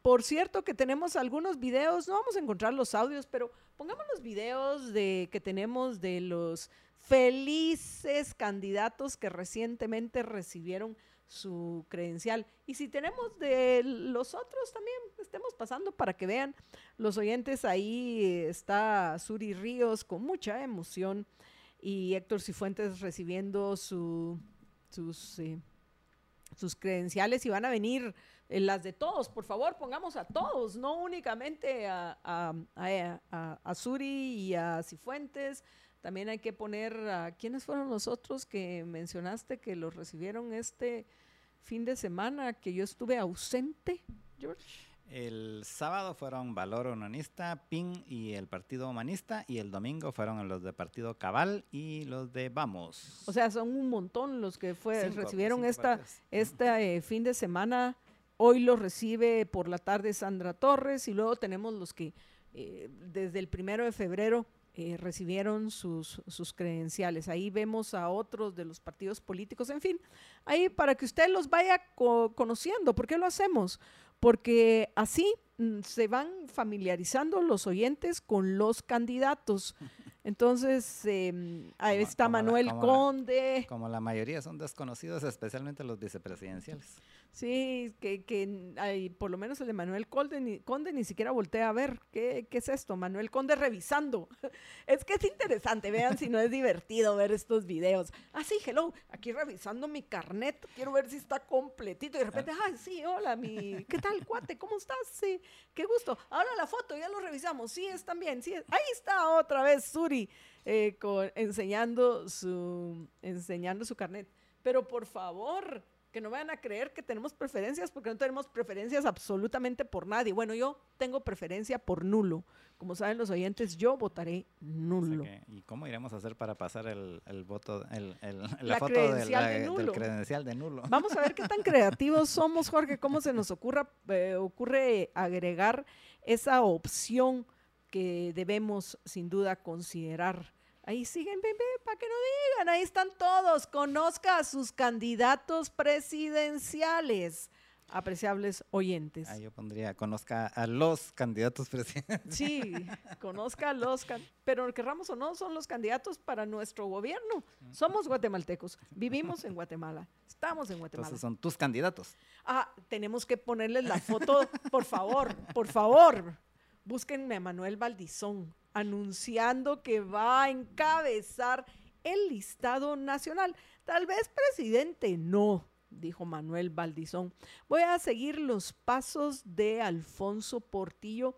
por cierto que tenemos algunos videos, no vamos a encontrar los audios, pero pongamos los videos de, que tenemos de los felices candidatos que recientemente recibieron su credencial. Y si tenemos de los otros también, estemos pasando para que vean los oyentes. Ahí está Suri Ríos con mucha emoción y Héctor Cifuentes recibiendo su, sus, eh, sus credenciales y van a venir eh, las de todos. Por favor, pongamos a todos, no únicamente a, a, a, a Suri y a Cifuentes. También hay que poner a quiénes fueron los otros que mencionaste que los recibieron este fin de semana que yo estuve ausente, George.
El sábado fueron Valor Humanista, PIN y el Partido Humanista, y el domingo fueron los de Partido Cabal y los de Vamos.
O sea, son un montón los que fue, recibieron esta, este fin de semana. Hoy los recibe por la tarde Sandra Torres y luego tenemos los que eh, desde el primero de febrero eh, recibieron sus, sus, credenciales. Ahí vemos a otros de los partidos políticos, en fin, ahí para que usted los vaya conociendo. ¿Por qué lo hacemos? Porque así mm, se van familiarizando los oyentes con los candidatos. Entonces, em, ahí está Manuel Conde.
como la mayoría son desconocidos, especialmente los vicepresidenciales.
Sí, que, que hay, por lo menos el de Manuel Conde ni, Conde ni siquiera voltea a ver. ¿Qué, ¿Qué, es esto? Manuel Conde revisando. Es que es interesante, vean si no es divertido ver estos videos. Ah, sí, hello, aquí revisando mi carnet, quiero ver si está completito. Y de repente, ah, sí, hola, mi, ¿qué tal, cuate? ¿Cómo estás? Sí, qué gusto. Ahora la foto, ya lo revisamos. Sí, están bien, sí. Ahí está otra vez Suri eh, con, enseñando, su, enseñando su carnet. Pero por favor, que no vayan a creer que tenemos preferencias porque no tenemos preferencias absolutamente por nadie. Bueno, yo tengo preferencia por nulo. Como saben los oyentes, yo votaré nulo.
¿Y cómo iremos a hacer para pasar el, el voto, el, el, la, foto de la, de del credencial de nulo?
Vamos a ver qué tan creativos somos, Jorge, cómo se nos ocurra, eh, ocurre agregar esa opción que debemos sin duda considerar Ahí siguen, bebé, para que no digan, ahí están todos. Conozca a sus candidatos presidenciales. Apreciables oyentes.
Ahí yo pondría, conozca a los candidatos presidenciales.
Sí, conozca a los, pero querramos o no, son los candidatos para nuestro gobierno. Somos guatemaltecos, vivimos en Guatemala, estamos en Guatemala.
Entonces son tus candidatos.
Ah, tenemos que ponerles la foto, por favor, por favor. Búsquenme a Manuel Valdizón anunciando que va a encabezar el listado nacional. Tal vez presidente, no, dijo Manuel Valdizón. Voy a seguir los pasos de Alfonso Portillo.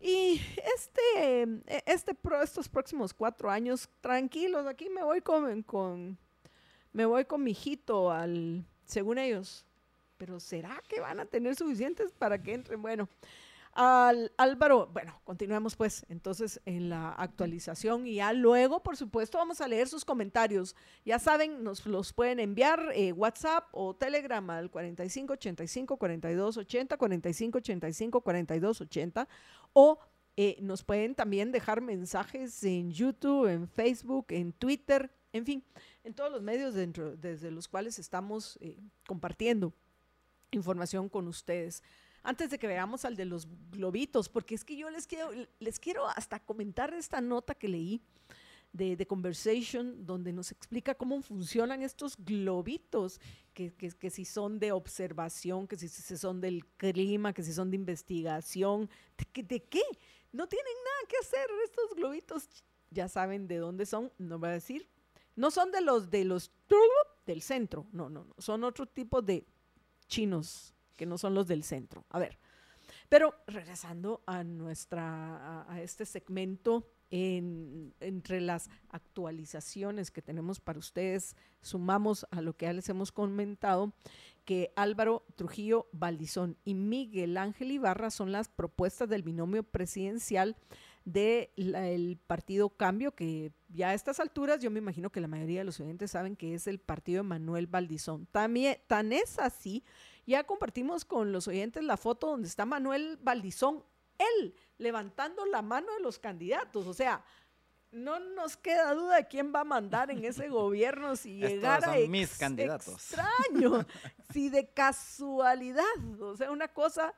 Y este, este, estos próximos cuatro años, tranquilos, aquí me voy con, con, me voy con mi hijito al, según ellos. Pero ¿será que van a tener suficientes para que entren? Bueno, al, Álvaro, bueno, continuemos pues entonces en la actualización y ya luego, por supuesto, vamos a leer sus comentarios. Ya saben, nos los pueden enviar eh, WhatsApp o Telegram al 4585 4280, 4585 4280 o eh, nos pueden también dejar mensajes en YouTube, en Facebook, en Twitter, en fin, en todos los medios dentro, desde los cuales estamos eh, compartiendo información con ustedes antes de que veamos al de los globitos, porque es que yo les quiero, les quiero hasta comentar esta nota que leí de, The Conversation, donde nos explica cómo funcionan estos globitos, que, que, si son de observación, que si, son del clima, que si son de investigación, ¿de, de qué? No tienen nada que hacer estos globitos. Ya saben de dónde son, no voy a decir. No son de los de los del centro, no, no, no, son otro tipo de chinos que no son los del centro. A ver, pero regresando a nuestra, a, este segmento, entre las actualizaciones que tenemos para ustedes, sumamos a lo que ya les hemos comentado, que Álvaro Trujillo Valdizón y Miguel Ángel Ibarra son las propuestas del binomio presidencial del partido Cambio, que ya a estas alturas yo me imagino que la mayoría de los oyentes saben que es el partido de Manuel Valdizón. También, tan es así ya compartimos con los oyentes la foto donde está Manuel Valdizón, él levantando la mano de los candidatos. O sea, no nos queda duda de quién va a mandar en ese gobierno si llegara
son mis candidatos.
extraño, si de casualidad, o sea, una cosa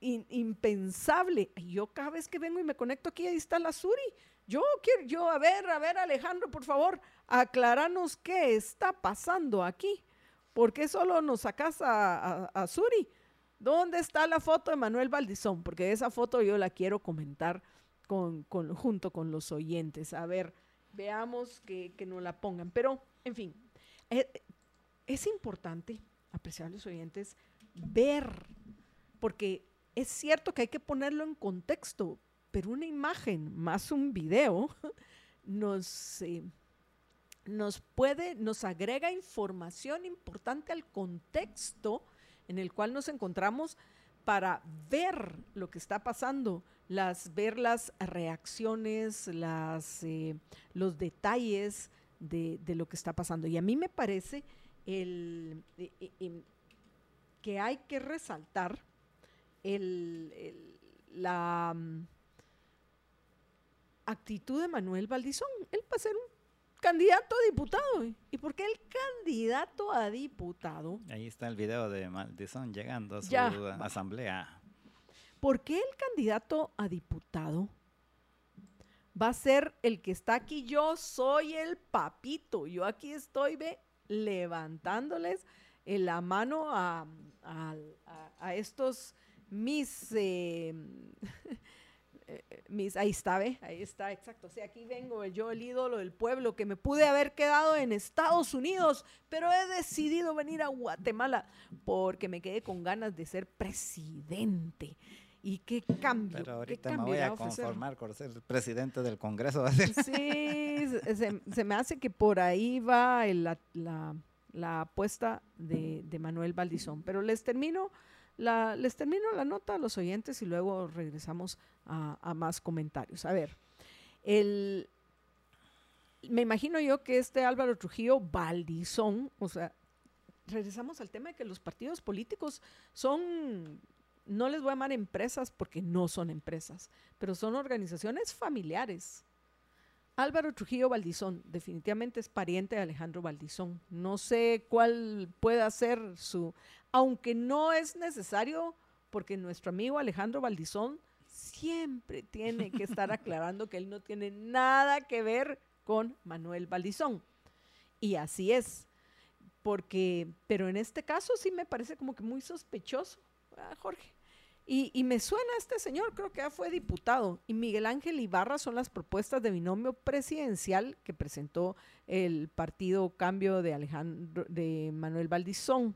impensable. Yo cada vez que vengo y me conecto aquí, ahí está la Suri. Yo quiero, yo, a ver, a ver, Alejandro, por favor, aclaranos qué está pasando aquí. ¿Por qué solo nos sacas a, Suri? ¿Dónde está la foto de Manuel Valdizón? Porque esa foto yo la quiero comentar con, junto con los oyentes. A ver, veamos que, que nos la pongan. Pero, en fin, eh, es importante, apreciables oyentes, ver, porque es cierto que hay que ponerlo en contexto, pero una imagen más un video nos... Eh, nos puede, nos agrega información importante al contexto en el cual nos encontramos para ver lo que está pasando, las, ver las reacciones, las, eh, los detalles de, lo que está pasando. Y a mí me parece el, eh, eh, que hay que resaltar la mm, actitud de Manuel Valdizón. Él va a ser candidato a diputado. ¿Y por qué el candidato a diputado?
Ahí está el video de Maldizón llegando a su asamblea.
¿Por qué el candidato a diputado va a ser el que está aquí? Yo soy el papito. Yo aquí estoy ve, levantándoles en la mano a, a, estos mis, eh, mis, ahí está, ¿ve? Ahí está, exacto. O sea, aquí vengo yo, el ídolo del pueblo, que me pude haber quedado en Estados Unidos, pero he decidido venir a Guatemala porque me quedé con ganas de ser presidente. ¿Y qué cambio?
Pero ahorita me voy a, conformar con ser presidente del Congreso.
Sí, se, me hace que por ahí va la, la, apuesta de, de, Manuel Valdizón. Pero les termino, la, les termino la nota a los oyentes y luego regresamos a, más comentarios. A ver, el, me imagino yo que este Álvaro Trujillo Valdizón, o sea, regresamos al tema de que los partidos políticos son no les voy a llamar empresas porque no son empresas, pero son organizaciones familiares. Álvaro Trujillo Valdizón definitivamente es pariente de Alejandro Valdizón. No sé cuál pueda ser su, aunque no es necesario, porque nuestro amigo Alejandro Valdizón siempre tiene que estar aclarando que él no tiene nada que ver con Manuel Valdizón. Y así es, porque, pero en este caso sí me parece como que muy sospechoso Jorge. Y, me suena este señor, creo que ya fue diputado. Y Miguel Ángel Ibarra son las propuestas de binomio presidencial que presentó el partido Cambio de Alejandro, de Manuel Valdizón.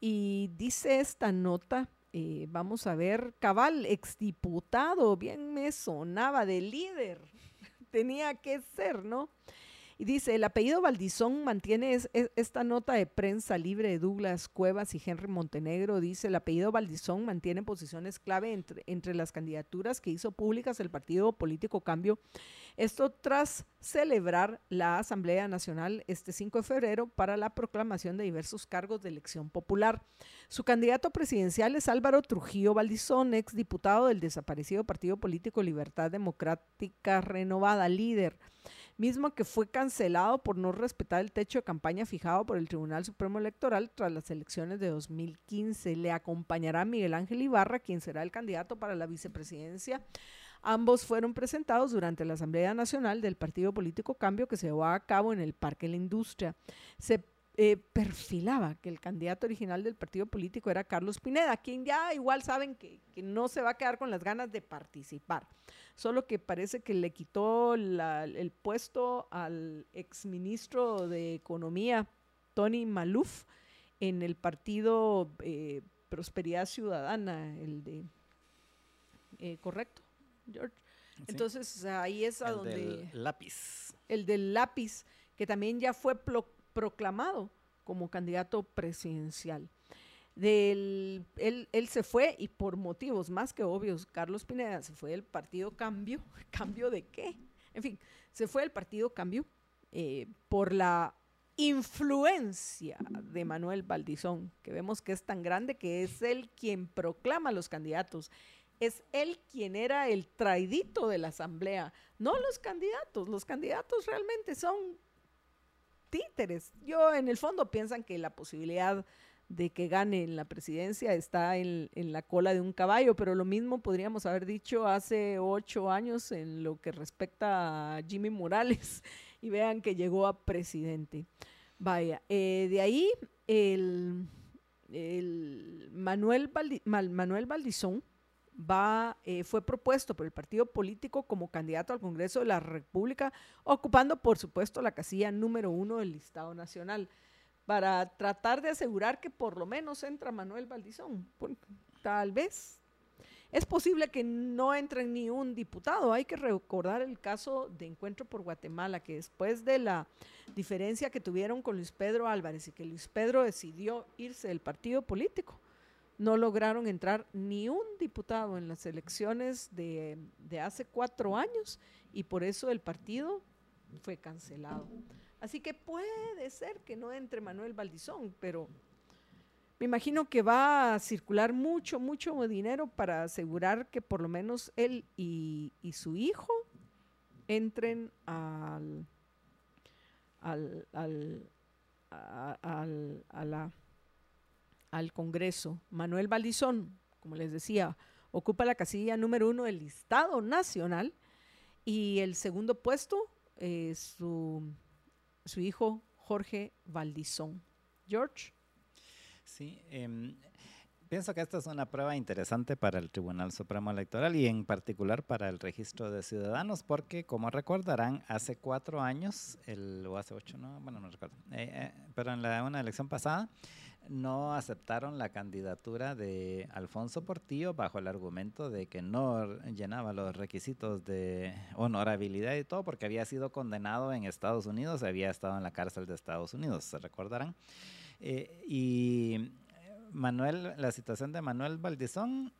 Y dice esta nota, eh, vamos a ver, Cabal, exdiputado, bien me sonaba de líder. Tenía que ser, ¿no? Y dice, el apellido Valdizón mantiene esta nota de prensa libre de Douglas Cuevas y Henry Montenegro. Dice, el apellido Valdizón mantiene posiciones clave entre, entre las candidaturas que hizo públicas el Partido Político Cambio. Esto tras celebrar la Asamblea Nacional este 5 de febrero para la proclamación de diversos cargos de elección popular. Su candidato presidencial es Álvaro Trujillo Valdizón, ex diputado del desaparecido Partido Político Libertad Democrática Renovada, líder mismo que fue cancelado por no respetar el techo de campaña fijado por el Tribunal Supremo Electoral tras las elecciones de 2015. Le acompañará Miguel Ángel Ibarra, quien será el candidato para la vicepresidencia. Ambos fueron presentados durante la Asamblea Nacional del Partido Político Cambio que se llevó a cabo en el Parque la Industria. Se eh, perfilaba que el candidato original del partido político era Carlos Pineda, quien ya igual saben que, no se va a quedar con las ganas de participar, solo que parece que le quitó el puesto al exministro de Economía, Tony Maluf, en el partido eh, Prosperidad Ciudadana, el de... Eh, ¿Correcto, George? Entonces ahí es a donde...
Del lápiz.
El del lápiz, que también ya fue proclamado como candidato presidencial. Él, él, se fue y por motivos más que obvios, Carlos Pineda se fue del partido Cambio. ¿Cambio de qué? En fin, se fue del partido Cambio eh, por la influencia de Manuel Valdizón, que vemos que es tan grande que es él quien proclama los candidatos. Es él quien era el traidito de la asamblea, no los candidatos. Los candidatos realmente son títeres. Yo en el fondo piensan que la posibilidad de que gane en la presidencia está en, la cola de un caballo, pero lo mismo podríamos haber dicho hace ocho años en lo que respecta a Jimmy Morales y vean que llegó a presidente. Vaya, eh, de ahí el, Manuel, Manuel Valdizón, va, eh, fue propuesto por el partido político como candidato al Congreso de la República, ocupando, por supuesto, la casilla número uno del listado nacional, para tratar de asegurar que por lo menos entra Manuel Valdizón. Tal vez. Es posible que no entre ni un diputado. Hay que recordar el caso de Encuentro por Guatemala, que después de la diferencia que tuvieron con Luis Pedro Álvarez y que Luis Pedro decidió irse del partido político, no lograron entrar ni un diputado en las elecciones de, hace cuatro años y por eso el partido fue cancelado. Así que puede ser que no entre Manuel Valdizón, pero me imagino que va a circular mucho, mucho dinero para asegurar que por lo menos él y, su hijo entren al, al, al, a la al Congreso. Manuel Valdizón, como les decía, ocupa la casilla número uno del listado nacional y el segundo puesto es su, su hijo Jorge Valdizón. George.
Sí, em, pienso que esta es una prueba interesante para el Tribunal Supremo Electoral y en particular para el registro de ciudadanos, porque como recordarán, hace cuatro años, el, o hace ocho, no, bueno, no recuerdo, eh, eh, pero en la, una elección pasada, no aceptaron la candidatura de Alfonso Portillo bajo el argumento de que no llenaba los requisitos de honorabilidad y todo porque había sido condenado en Estados Unidos, había estado en la cárcel de Estados Unidos, se recordarán. Eh, y Manuel, la situación de Manuel Valdizón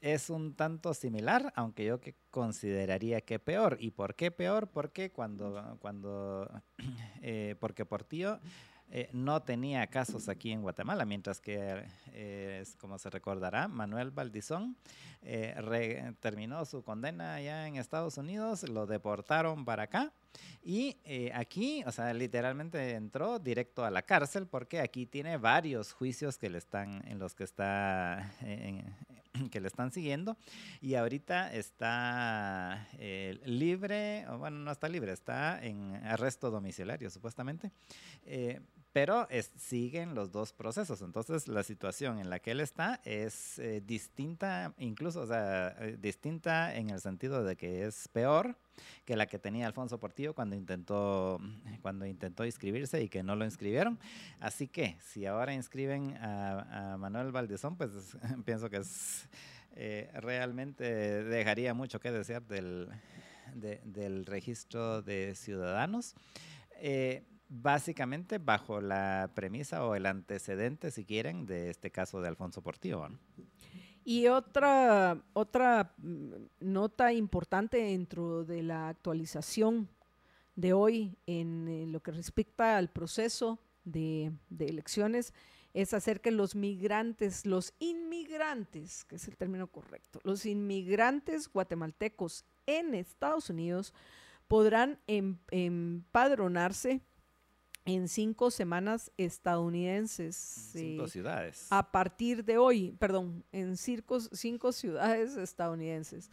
es un tanto similar, aunque yo que consideraría que peor. ¿Y por qué peor? Porque cuando, cuando, eh, porque Portillo eh, no tenía casos aquí en Guatemala, mientras que, eh, como se recordará, Manuel Valdizón eh, terminó su condena allá en Estados Unidos, lo deportaron para acá y aquí, o sea, literalmente entró directo a la cárcel porque aquí tiene varios juicios que le están, en los que está, que le están siguiendo y ahorita está libre, bueno, no está libre, está en arresto domiciliario supuestamente pero siguen los dos procesos. Entonces, la situación en la que él está es eh, distinta, incluso, o sea, eh, distinta en el sentido de que es peor que la que tenía Alfonso Portillo cuando intentó, cuando intentó inscribirse y que no lo inscribieron. Así que, si ahora inscriben a, Manuel Valdezón, pues pienso que es eh, realmente dejaría mucho que desear del, del registro de ciudadanos básicamente bajo la premisa o el antecedente, si quieren, de este caso de Alfonso Portillo.
Y otra, otra mm, nota importante dentro de la actualización de hoy en, lo que respecta al proceso de, de, elecciones es hacer que los migrantes, los inmigrantes, que es el término correcto, los inmigrantes guatemaltecos en Estados Unidos podrán em, empadronarse en cinco semanas estadounidenses.
Cinco ciudades.
A partir de hoy, perdón, en cinco ciudades estadounidenses.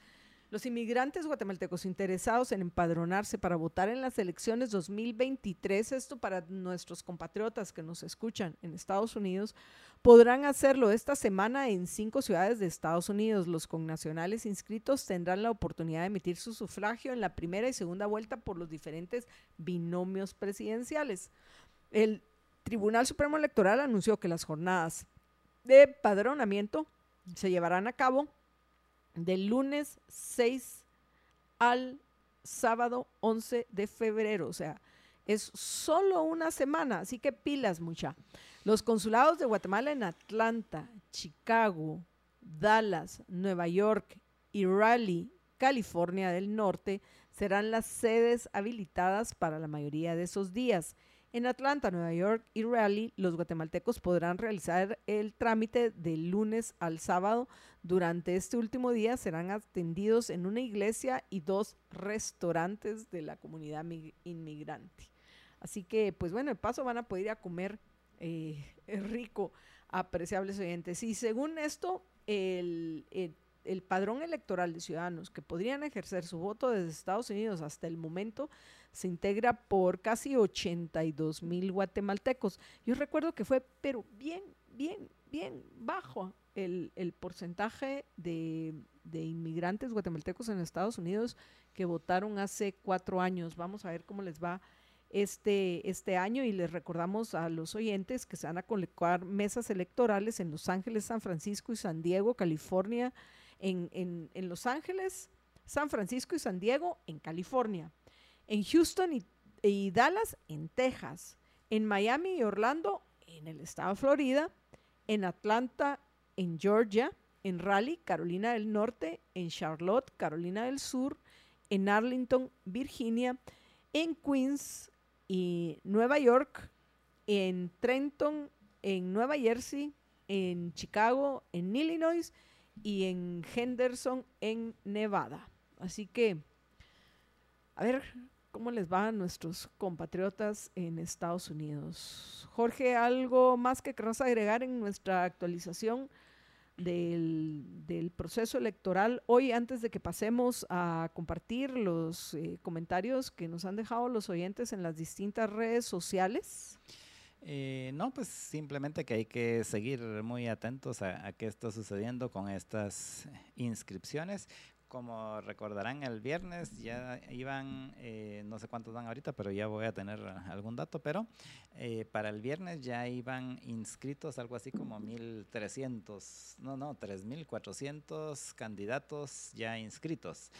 Los inmigrantes guatemaltecos interesados en empadronarse para votar en las elecciones 2023, esto para nuestros compatriotas que nos escuchan en Estados Unidos, podrán hacerlo esta semana en cinco ciudades de Estados Unidos. Los connacionales inscritos tendrán la oportunidad de emitir su sufragio en la primera y segunda vuelta por los diferentes binomios presidenciales. El Tribunal Supremo Electoral anunció que las jornadas de padronamiento se llevarán a cabo del lunes 6 al sábado 11 de febrero. O sea, es solo una semana, así que pilas mucha. Los consulados de Guatemala en Atlanta, Chicago, Dallas, Nueva York y Raleigh, California del Norte, serán las sedes habilitadas para la mayoría de esos días. En Atlanta, Nueva York y Raleigh, los guatemaltecos podrán realizar el trámite del lunes al sábado. Durante este último día serán atendidos en una iglesia y dos restaurantes de la comunidad inmigrante. Así que, pues bueno, de paso van a poder ir a comer eh, rico, apreciables oyentes. Y según esto, el, el padrón electoral de ciudadanos que podrían ejercer su voto desde Estados Unidos hasta el momento se integra por casi 82 mil guatemaltecos. Yo recuerdo que fue, pero bien, bien, bien bajo el, porcentaje de, inmigrantes guatemaltecos en Estados Unidos que votaron hace cuatro años. Vamos a ver cómo les va este, este año y les recordamos a los oyentes que se van a colocar mesas electorales en Los Ángeles, San Francisco y San Diego, California, en, en, en Los Ángeles, San Francisco y San Diego, en California en Houston y, Dallas, en Texas, en Miami y Orlando, en el estado Florida, en Atlanta, en Georgia, en Raleigh, Carolina del Norte, en Charlotte, Carolina del Sur, en Arlington, Virginia, en Queens y Nueva York, en Trenton, en Nueva Jersey, en Chicago, en Illinois y en Henderson, en Nevada. Así que, a ver, ¿Cómo les va a nuestros compatriotas en Estados Unidos? Jorge, ¿algo más que querrás agregar en nuestra actualización del, proceso electoral hoy antes de que pasemos a compartir los eh, comentarios que nos han dejado los oyentes en las distintas redes sociales?
Eh, no, pues simplemente que hay que seguir muy atentos a, a qué está sucediendo con estas inscripciones. Como recordarán, el viernes ya iban, eh, no sé cuántos van ahorita, pero ya voy a tener algún dato, pero eh, para el viernes ya iban inscritos algo así como 1.300, no, no, 3.400 candidatos ya inscritos.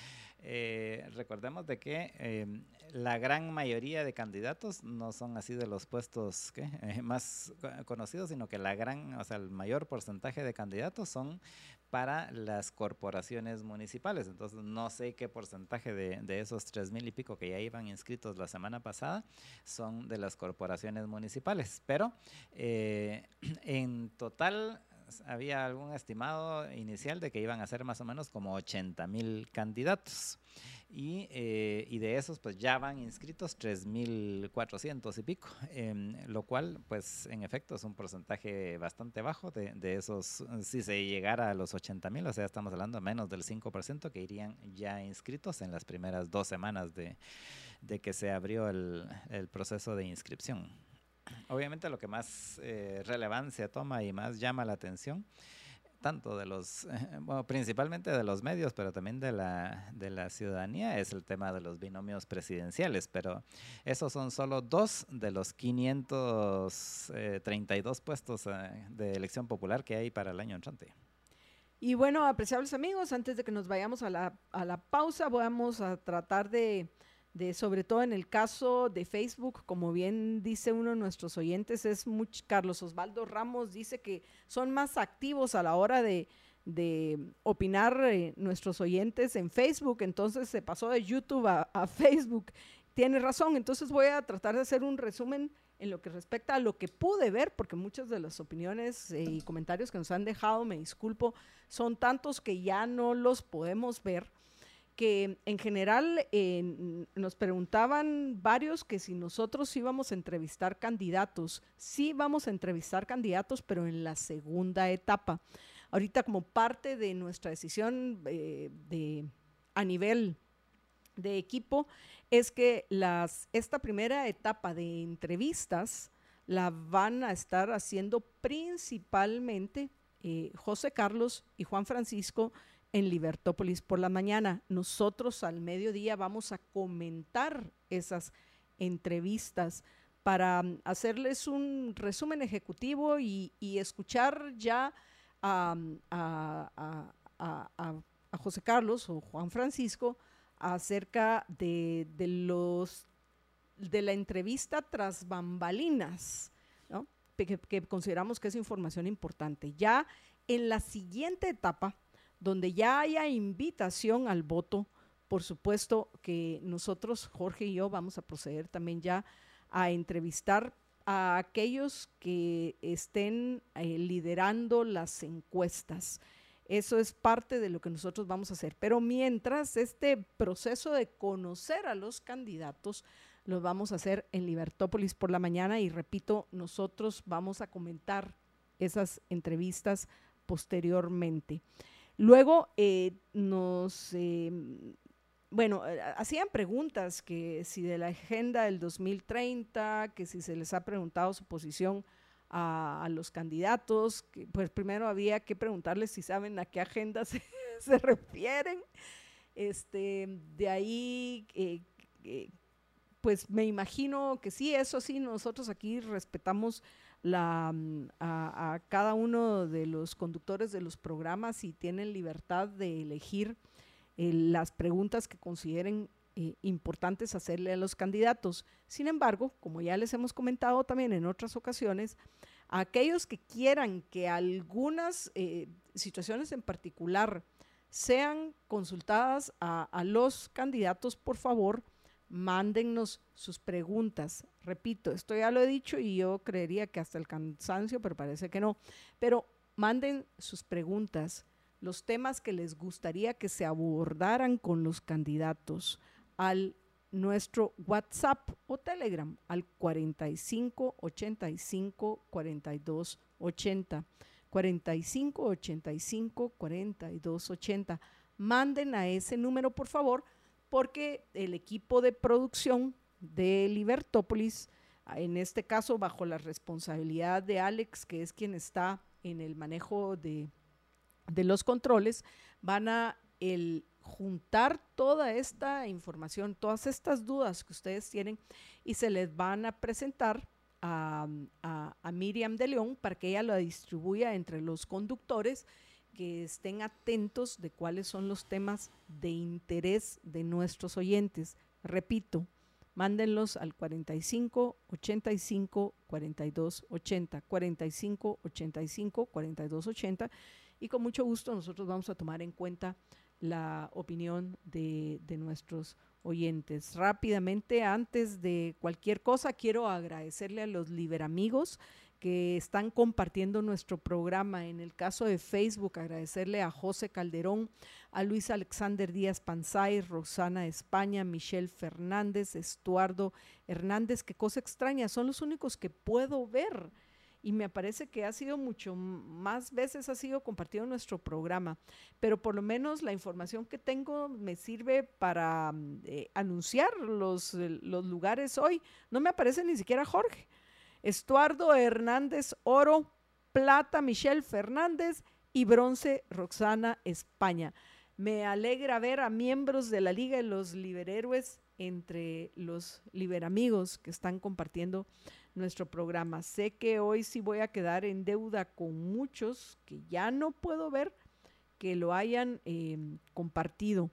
Eh, recordemos de que em, la gran mayoría de candidatos no son así de los puestos más conocidos, sino que la gran, o sea, el mayor porcentaje de candidatos son para las corporaciones municipales. Entonces, no sé qué porcentaje de, esos tres mil y pico que ya iban inscritos la semana pasada son de las corporaciones municipales. Pero eh, en total había algún estimado inicial de que iban a ser más o menos como 80 mil candidatos. Y, eh, y, de esos pues ya van inscritos 3.400 y pico, em, lo cual pues en efecto es un porcentaje bastante bajo de, de esos, si se llegara a los 80.000, o sea, estamos hablando menos del 5% que irían ya inscritos en las primeras dos semanas de, de que se abrió el, el proceso de inscripción. Obviamente lo que más eh, relevancia toma y más llama la atención tanto de los, principalmente de los medios, pero también de la, de la ciudadanía, es el tema de los binomios presidenciales. Pero esos son solo dos de los 532 puestos eh, de elección popular que hay para el año entrante.
Y bueno, apreciables amigos, antes de que nos vayamos a la, a la pausa, vamos a tratar de de sobre todo en el caso de Facebook, como bien dice uno de nuestros oyentes, es mucho, Carlos Osvaldo Ramos dice que son más activos a la hora de, opinar eh, nuestros oyentes en Facebook, entonces se pasó de YouTube a, Facebook. Tiene razón, entonces voy a tratar de hacer un resumen en lo que respecta a lo que pude ver, porque muchas de las opiniones eh, y comentarios que nos han dejado, me disculpo, son tantos que ya no los podemos ver que en general nos preguntaban varios que si nosotros íbamos a entrevistar candidatos, sí vamos a entrevistar candidatos, pero en la segunda etapa. Ahorita como parte de nuestra decisión eh, de, a nivel de equipo es que las, esta primera etapa de entrevistas la van a estar haciendo principalmente eh, José Carlos y Juan Francisco en Libertópolis por la mañana. Nosotros al mediodía vamos a comentar esas entrevistas para mm, hacerles un resumen ejecutivo y, escuchar ya mm, a, José Carlos o Juan Francisco acerca de, los de la entrevista tras bambalinas, que consideramos que es información importante. Ya en la siguiente etapa, donde ya haya invitación al voto, por supuesto que nosotros, Jorge y yo, vamos a proceder también ya a entrevistar a aquellos que estén eh, liderando las encuestas. Eso es parte de lo que nosotros vamos a hacer. Pero mientras este proceso de conocer a los candidatos lo vamos a hacer en Libertópolis por la mañana y repito, nosotros vamos a comentar esas entrevistas posteriormente. Luego eh, nos, eh, bueno, eh, hacían preguntas que si de la agenda del 2030, que si se les ha preguntado su posición a, los candidatos, que, pues primero había que preguntarles si saben a qué agenda se, se refieren. Este, de ahí, pues me imagino que sí, eso sí, nosotros aquí respetamos mm, a, cada uno de los conductores de los programas y tienen libertad de elegir eh, las preguntas que consideren eh, importantes hacerle a los candidatos. Sin embargo, como ya les hemos comentado también en otras ocasiones, aquellos que quieran que algunas eh, situaciones en particular sean consultadas a los candidatos, por favor, mándennos sus preguntas. Repito, esto ya lo he dicho y yo creería que hasta el cansancio, pero parece que no. Pero manden sus preguntas, los temas que les gustaría que se abordaran con los candidatos al nuestro WhatsApp o Telegram al 45 85 42 80. 45 85 42 80. Manden a ese número, por favor, porque el equipo de producción de Libertópolis en este caso bajo la responsabilidad de Alex, que es quien está en el manejo de, de los controles, van a el juntar toda esta información, todas estas dudas que ustedes tienen y se les van a presentar a, a, Miriam de León para que ella lo distribuya entre los conductores que estén atentos de cuáles son los temas de interés de nuestros oyentes. Repito, mándenlos al 45 85 42 80, 45 85 42 80 y con mucho gusto nosotros vamos a tomar en cuenta la opinión de, de nuestros oyentes. Rápidamente, antes de cualquier cosa, quiero agradecerle a los liberamigos que están compartiendo nuestro programa. En el caso de Facebook, agradecerle a José Calderón, a Luis Alexander Díaz Panzay, Rosana España, Michelle Fernández, Estuardo Hernández, qué cosa extraña, son los únicos que puedo ver y me parece que ha sido mucho más veces ha sido compartido nuestro programa, pero por lo menos la información que tengo me sirve para eh, anunciar los, los lugares hoy. No me aparece ni siquiera Jorge. Estuardo Hernández Oro, Plata Michelle Fernández y Bronce Roxana España. Me alegra ver a miembros de la Liga de los Liberhéroes entre los liberamigos que están compartiendo nuestro programa. Sé que hoy sí voy a quedar en deuda con muchos que ya no puedo ver que lo hayan em, compartido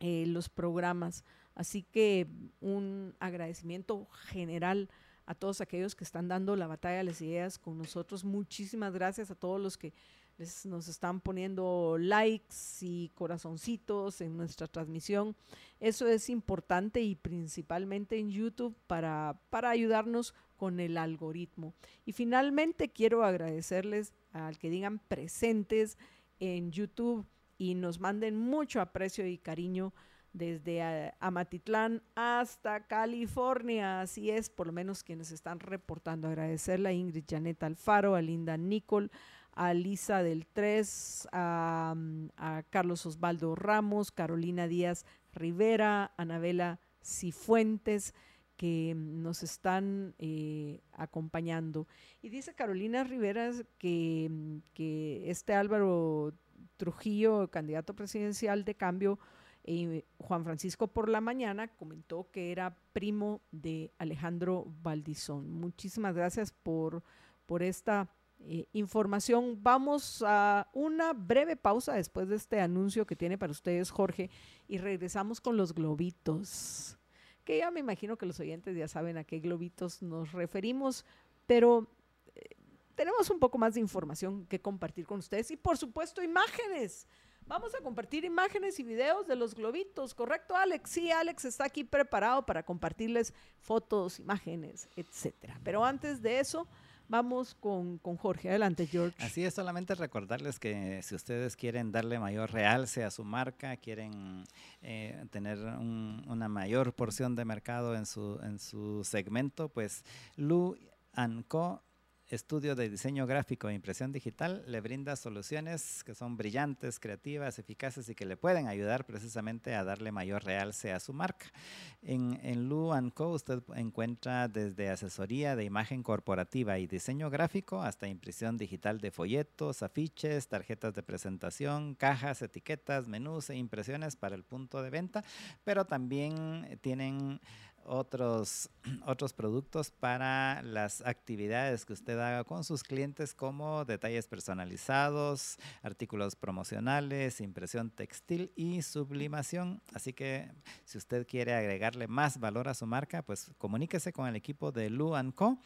eh, los programas. Así que un agradecimiento general a todos aquellos que están dando la batalla de las ideas con nosotros. Muchísimas gracias a todos los que nos están poniendo likes y corazoncitos en nuestra transmisión. Eso es importante y principalmente en YouTube para, para ayudarnos con el algoritmo. Y finalmente quiero agradecerles al que digan presentes en YouTube y nos manden mucho aprecio y cariño desde eh, Amatitlán hasta California. Así es, por lo menos quienes están reportando. Agradecerle a Ingrid Janet Alfaro, a Linda Nicole, a Lisa del 3, a, Carlos Osvaldo Ramos, Carolina Díaz Rivera, Anabela Cifuentes, que nos están eh, acompañando. Y dice Carolina Rivera que, que este Álvaro Trujillo, candidato presidencial de cambio, eh, Juan Francisco por la mañana comentó que era primo de Alejandro Valdizón. Muchísimas gracias por, por esta eh, información. Vamos a una breve pausa después de este anuncio que tiene para ustedes Jorge y regresamos con los globitos, que ya me imagino que los oyentes ya saben a qué globitos nos referimos, pero eh, tenemos un poco más de información que compartir con ustedes y por supuesto imágenes. Vamos a compartir imágenes y videos de los globitos, ¿correcto, Alex? Sí, Alex está aquí preparado para compartirles fotos, imágenes, etcétera. Pero antes de eso, Vamos con, Jorge. Adelante, George.
Así es, solamente recordarles que si ustedes quieren darle mayor realce a su marca, quieren eh, tener una mayor porción de mercado en su, en su segmento, pues Lu Co estudio de diseño gráfico e impresión digital le brinda soluciones que son brillantes, creativas, eficaces y que le pueden ayudar precisamente a darle mayor realce a su marca. En, en Lu Co usted encuentra desde asesoría de imagen corporativa y diseño gráfico hasta impresión digital de folletos, afiches, tarjetas de presentación, cajas, etiquetas, menús e impresiones para el punto de venta, pero también tienen otros, otros productos para las actividades que usted haga con sus clientes como detalles personalizados, artículos promocionales, impresión textil y sublimación. Así que si usted quiere agregarle más valor a su marca, pues comuníquese con el equipo de Lu Co.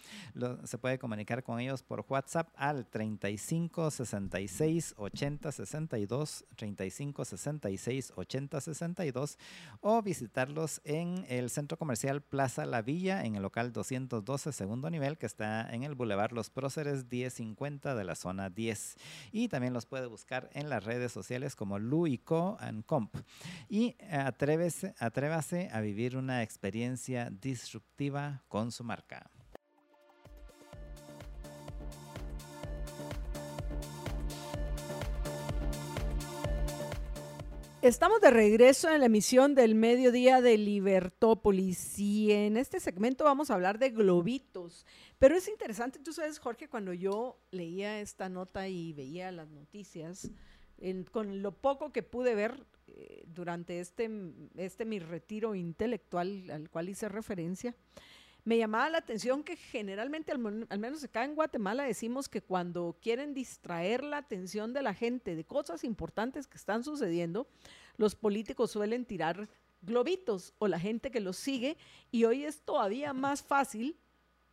se puede comunicar con ellos por WhatsApp al 35 66 80 62 35 66 80 62 o visitarlos en el centro comercial Plaza La Villa en el local 212 segundo nivel que está en el Boulevard Los Próceres 1050 de la zona 10. Y también los puede buscar en las redes sociales como Luico and Comp. Y atrévese, atrévase a vivir una experiencia disruptiva con su marca.
Estamos de regreso en la emisión del mediodía de Libertópolis y en este segmento vamos a hablar de globitos. Pero es interesante, tú sabes, Jorge, cuando yo leía esta nota y veía las noticias, con lo poco que pude ver eh, durante este, este mi retiro intelectual al cual hice referencia, me llamaba la atención que generalmente, al, menos acá en Guatemala, decimos que cuando quieren distraer la atención de la gente de cosas importantes que están sucediendo, los políticos suelen tirar globitos o la gente que los sigue y hoy es todavía más fácil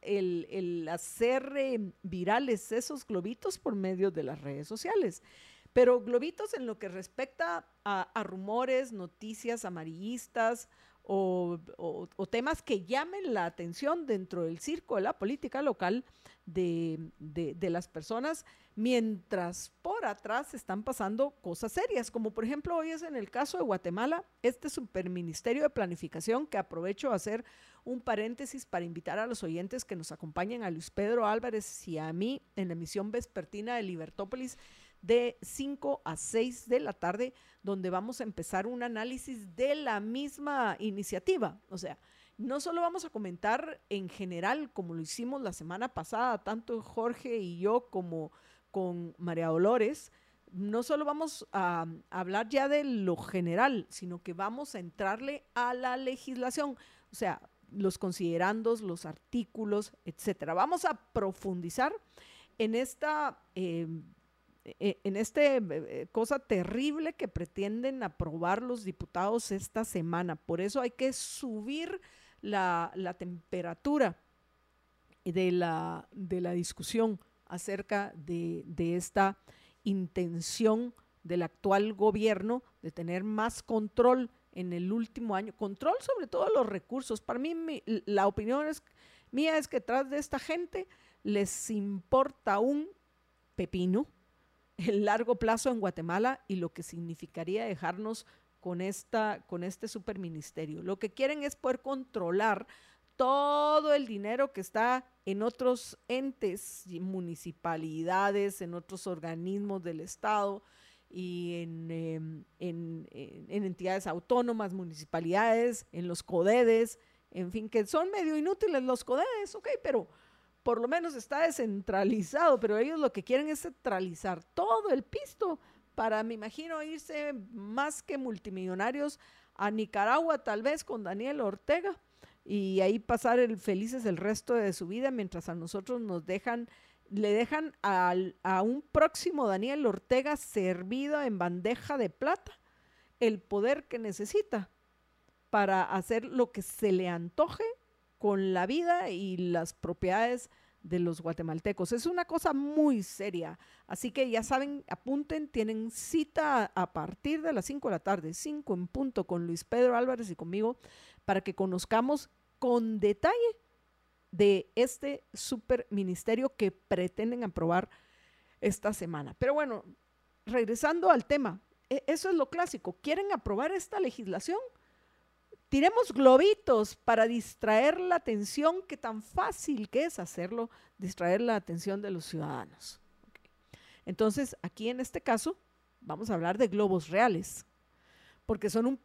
el, hacer eh, virales esos globitos por medio de las redes sociales. Pero globitos en lo que respecta a rumores, noticias amarillistas o, temas que llamen la atención dentro del circo de la política local de, las personas, mientras por atrás están pasando cosas serias, como por ejemplo hoy es en el caso de Guatemala, este superministerio de planificación, que aprovecho a hacer un paréntesis para invitar a los oyentes que nos acompañen a Luis Pedro Álvarez y a mí en la emisión vespertina de Libertópolis de 5 a 6 de la tarde, donde vamos a empezar un análisis de la misma iniciativa. O sea, no solo vamos a comentar en general, como lo hicimos la semana pasada, tanto Jorge y yo como con María Dolores, no solo vamos a, hablar ya de lo general, sino que vamos a entrarle a la legislación, o sea, los considerandos, los artículos, etcétera. Vamos a profundizar en esta eh, en esta eh, cosa terrible que pretenden aprobar los diputados esta semana. Por eso hay que subir la, temperatura de la, de la discusión acerca de, de, esta intención del actual gobierno de tener más control en el último año, control sobre todos los recursos. Para mí, la opinión mía es que tras de esta gente les importa un pepino el largo plazo en Guatemala y lo que significaría dejarnos con, esta, con este superministerio. Lo que quieren es poder controlar todo el dinero que está en otros entes, municipalidades, en otros organismos del Estado y en, em, en, en, entidades autónomas, municipalidades, en los CODEDES, en fin, que son medio inútiles los CODEDES, ok, pero por lo menos está descentralizado, pero ellos lo que quieren es centralizar todo el pisto para, me imagino, irse más que multimillonarios a Nicaragua, tal vez con Daniel Ortega, y ahí pasar el, felices el resto de su vida, mientras a nosotros nos dejan, le dejan a un próximo Daniel Ortega servido en bandeja de plata el poder que necesita para hacer lo que se le antoje con la vida y las propiedades de los guatemaltecos. Es una cosa muy seria. Así que ya saben, apunten, tienen cita a partir de las 5 de la tarde, 5 en punto, con Luis Pedro Álvarez y conmigo, para que conozcamos con detalle de este superministerio que pretenden aprobar esta semana. Pero bueno, regresando al tema, e-, eso es lo clásico. ¿Quieren aprobar esta legislación? Tiremos globitos para distraer la atención, que tan fácil que es hacerlo, distraer la atención de los ciudadanos. Entonces, aquí en este caso, vamos a hablar de globos reales, porque son un,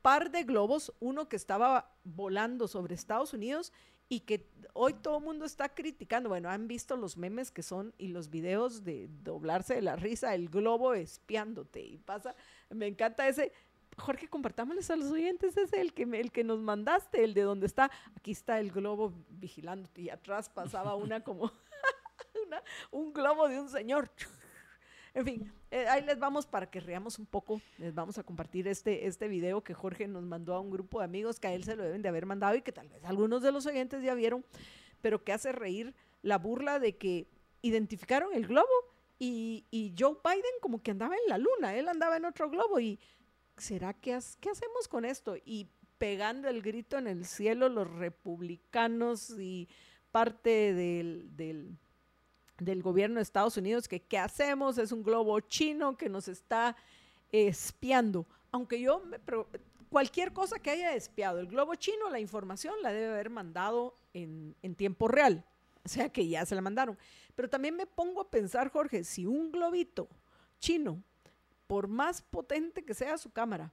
par de globos, uno que estaba volando sobre Estados Unidos y que hoy todo el mundo está criticando. Bueno, han visto los memes que son y los videos de doblarse de la risa, el globo espiándote y pasa, me encanta ese, Jorge, compartámosles a los oyentes, es el que, el que nos mandaste, el de donde está, aquí está el globo vigilando y atrás pasaba una como, un globo de un señor. En fin, eh, ahí les vamos para que reamos un poco, les vamos a compartir este, este video que Jorge nos mandó a un grupo de amigos que a él se lo deben de haber mandado y que tal vez algunos de los oyentes ya vieron, pero que hace reír la burla de que identificaron el globo y, y Joe Biden como que andaba en la luna, él andaba en otro globo y ¿será que qué hacemos con esto? Y pegando el grito en el cielo los republicanos y parte del, del, gobierno de Estados Unidos que qué hacemos, es un globo chino que nos está espiando. Aunque yo, me, cualquier cosa que haya espiado el globo chino, la información la debe haber mandado en, en tiempo real. O sea que ya se la mandaron. Pero también me pongo a pensar, Jorge, si un globito chino por más potente que sea su cámara,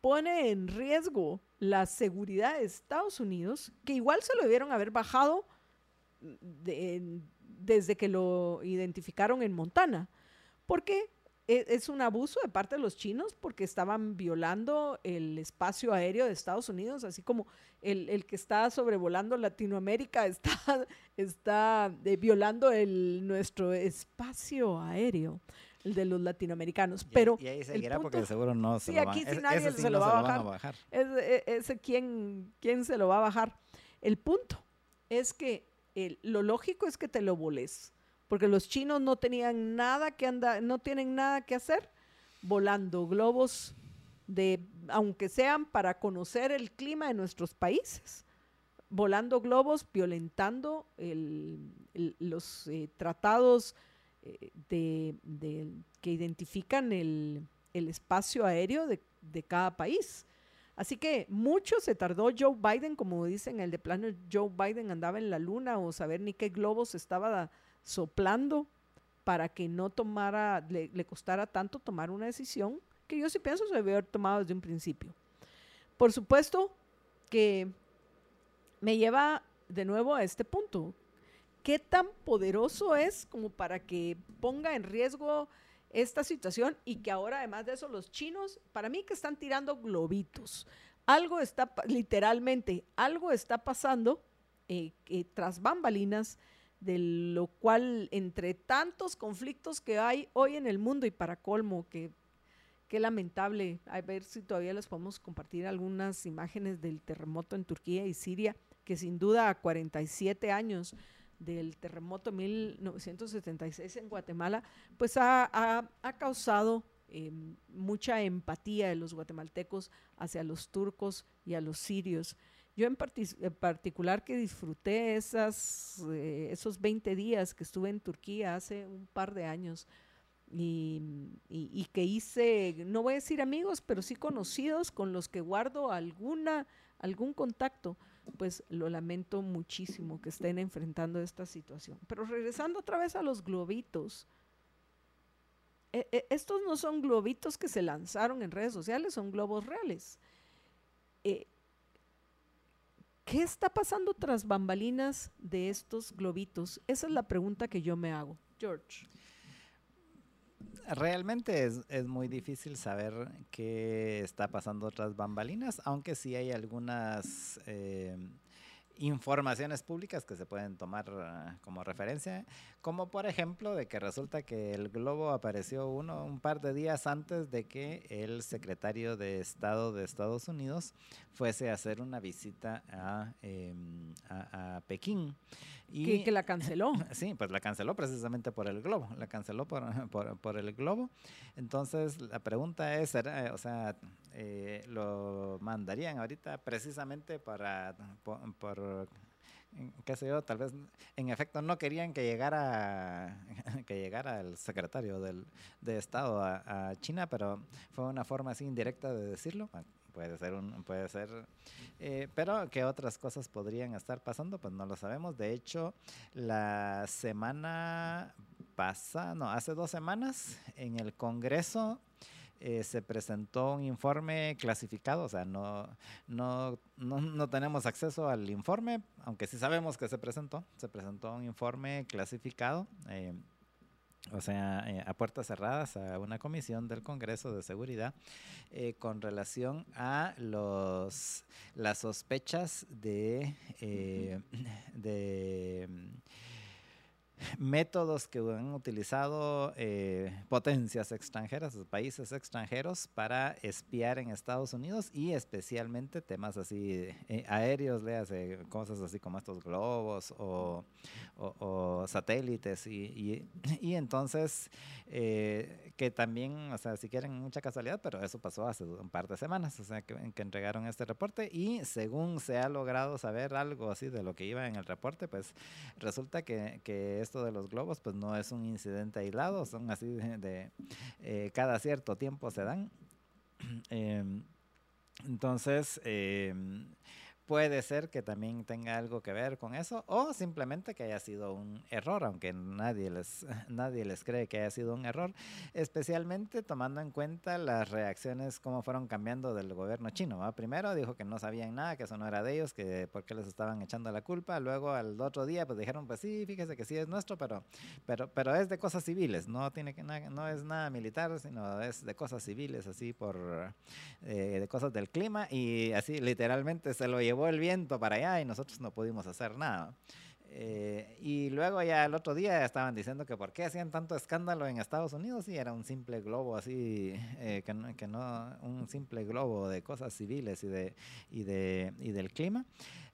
pone en riesgo la seguridad de Estados Unidos, que igual se lo debieron haber bajado desde que lo identificaron en Montana. Porque e, es un abuso de parte de los chinos porque estaban violando el espacio aéreo de Estados Unidos, así como el, que está sobrevolando Latinoamérica está, eh, violando nuestro espacio aéreo, el de los latinoamericanos. Pero
y, ahí seguirá porque seguro no
se lo aquí nadie se lo va a bajar. E, ese quién, quién se lo va a bajar. El punto es que lo lógico es que te lo voles porque los chinos no tenían nada que andar, no tienen nada que hacer volando globos de, aunque sean para conocer el clima de nuestros países, volando globos, violentando los eh, tratados eh, de, que identifican el, espacio aéreo de, de, cada país. Así que mucho se tardó Joe Biden, como dicen, el de plano Joe Biden andaba en la luna o saber ni qué globos estaba soplando para que no tomara, le, costara tanto tomar una decisión que yo sí pienso se debe haber tomado desde un principio. Por supuesto que me lleva de nuevo a este punto. ¿Qué tan poderoso es como para que ponga en riesgo esta situación y que ahora además de eso los chinos, para mí que están tirando globitos. Algo está, literalmente, algo está pasando eh, tras bambalinas de lo cual entre tantos conflictos que hay hoy en el mundo y para colmo, que qué lamentable, a ver si todavía les podemos compartir algunas imágenes del terremoto en Turquía y Siria, que sin duda a 47 años del terremoto 1976 en Guatemala, pues ha, causado em, mucha empatía de los guatemaltecos hacia los turcos y a los sirios. Yo en, particular que disfruté esas, eh, esos 20 días que estuve en Turquía hace un par de años y, que hice, no voy a decir amigos, pero sí conocidos con los que guardo alguna, algún contacto, pues lo lamento muchísimo que estén enfrentando esta situación. Pero regresando otra vez a los globitos, e, e, estos no son globitos que se lanzaron en redes sociales, son globos reales. Eh, ¿Qué está pasando tras bambalinas de estos globitos? Esa es la pregunta que yo me hago. George.
Realmente es, muy difícil saber qué está pasando tras bambalinas, aunque sí hay algunas eh, informaciones públicas que se pueden tomar ah, como referencia, como por ejemplo de que resulta que el globo apareció uno un par de días antes de que el secretario de Estado de Estados Unidos fuese a hacer una visita a, em, a Pekín.
Y, que, la canceló.
Sí, pues la canceló precisamente por el globo, la canceló por, por, el globo. Entonces, la pregunta es, o sea, eh, ¿lo mandarían ahorita precisamente para, por, qué sé yo, tal vez en efecto no querían que llegara que llegara el secretario del, de Estado a, China, pero fue una forma así indirecta de decirlo. Puede ser, un, puede ser, eh, pero que otras cosas podrían estar pasando, pues no lo sabemos. De hecho, la semana pasada, no, hace dos semanas, en el Congreso eh, se presentó un informe clasificado, o sea, no, no, no, no, tenemos acceso al informe, aunque sí sabemos que se presentó, se presentó un informe clasificado. Eh, o sea, eh, a puertas cerradas a una comisión del Congreso de Seguridad con relación a los las sospechas de, de métodos que han utilizado eh, potencias extranjeras, países extranjeros para espiar en Estados Unidos y especialmente temas así eh, aéreos, cosas así como estos globos o, satélites y, y, entonces eh, que también, o sea, si quieren mucha casualidad, pero eso pasó hace un par de semanas, o sea, que, que entregaron este reporte y según se ha logrado saber algo así de lo que iba en el reporte, pues resulta que, que esto de los globos pues no es un incidente aislado, son así de, eh, cada cierto tiempo se dan. Em, entonces, em, puede ser que también tenga algo que ver con eso o simplemente que haya sido un error, aunque nadie les, nadie les cree que haya sido un error, especialmente tomando en cuenta las reacciones, cómo fueron cambiando del gobierno chino. Primero dijo que no sabían nada, que eso no era de ellos, que porque les estaban echando la culpa, luego al otro día pues dijeron, pues sí, fíjese que sí es nuestro, pero, pero, pero es de cosas civiles, no, tiene que, no es nada militar, sino es de cosas civiles, así por, eh, de cosas del clima y así literalmente se lo llevó llevó el viento para allá y nosotros no pudimos hacer nada. Eh, y luego ya el otro día estaban diciendo que por qué hacían tanto escándalo en Estados Unidos y era un simple globo así, eh, que, no, que, no, un simple globo de cosas civiles y, de, y, de, y del clima.